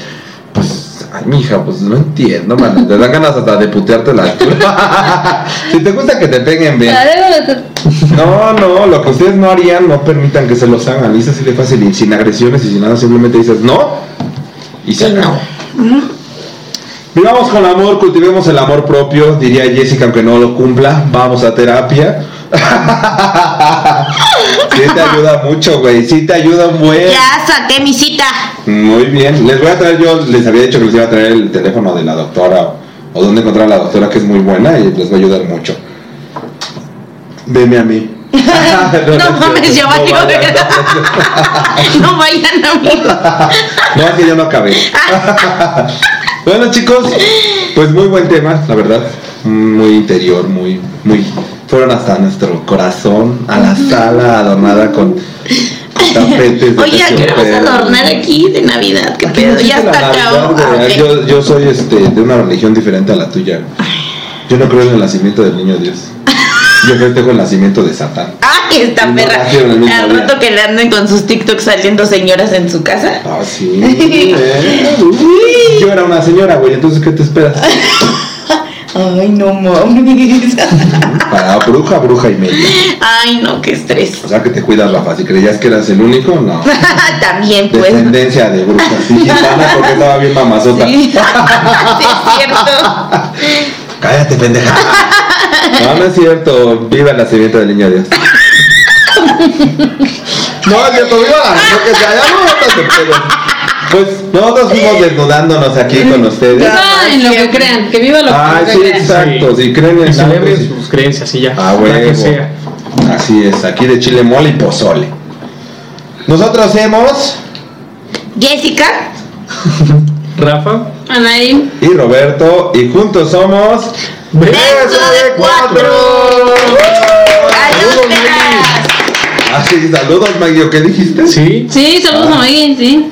Speaker 1: Ay, mija, pues no entiendo, man. Te dan ganas hasta de putearte la altura. si te gusta que te peguen bien. No, no, lo que ustedes no harían, no permitan que se los hagan. Y es así de fácil, y sin agresiones y sin nada, simplemente dices no y se acabó. Vivamos con amor, cultivemos el amor propio, diría Jessica, aunque no lo cumpla, vamos a terapia. sí te ayuda mucho, güey, sí te ayuda un buen.
Speaker 2: Ya saqué mi cita.
Speaker 1: Muy bien, les voy a traer, yo les había dicho que les iba a traer el teléfono de la doctora o dónde encontrar a la doctora que es muy buena y les va a ayudar mucho. Veme a mí.
Speaker 2: No mames, ya valió. No vayan a mí.
Speaker 1: No, es que ya no acabé. bueno, chicos, pues muy buen tema, la verdad. Muy interior, muy, muy. Fueron hasta nuestro corazón, a la sala adornada con tapetes de
Speaker 2: Oye, ¿a qué vas a adornar aquí de Navidad? ¿Qué pedo? Ya está acabado. Ah,
Speaker 1: yo, yo soy este, de una religión diferente a la tuya. Yo no creo en el nacimiento del niño Dios. Yo festejo el nacimiento de Satán.
Speaker 2: Ay, esta
Speaker 1: no
Speaker 2: perra. Al rato que le anden con sus TikToks saliendo señoras en su casa.
Speaker 1: Ah, sí. eh. Yo era una señora, güey, entonces ¿qué te esperas?
Speaker 2: Ay, no mames.
Speaker 1: Para bruja, bruja y media.
Speaker 2: Ay, no, qué estrés.
Speaker 1: O sea que te cuidas, Rafa. Si creías que eras el único, no.
Speaker 2: También, pues.
Speaker 1: Descendencia de brujas. Sí, gitana porque estaba bien mamazota.
Speaker 2: Sí. Sí, es cierto.
Speaker 1: Cállate, pendeja. No, no es cierto. Viva el nacimiento del niño Dios. No, es cierto, viva la que no de pedo. Pues nosotros fuimos desnudándonos aquí con ustedes.
Speaker 4: Ah, en lo que crean, que viva lo que
Speaker 1: Ay, sí,
Speaker 4: crean.
Speaker 1: exacto. Si creen en
Speaker 3: Y
Speaker 1: algo,
Speaker 3: celebre
Speaker 1: sí.
Speaker 3: sus creencias y ya.
Speaker 1: Ah,
Speaker 3: que
Speaker 1: huevo.
Speaker 3: sea.
Speaker 1: Así es, aquí de chile mole y pozole. Nosotros hemos
Speaker 2: Jessica.
Speaker 3: Rafa.
Speaker 4: Anaí,
Speaker 1: y Roberto y juntos somos
Speaker 3: Beso
Speaker 2: de cuatro.
Speaker 1: Saludos. Maggie. Ah, sí, saludos, Maggie. ¿Qué dijiste?
Speaker 3: Sí.
Speaker 4: sí, saludos
Speaker 1: Ah.
Speaker 4: a Maggie, sí.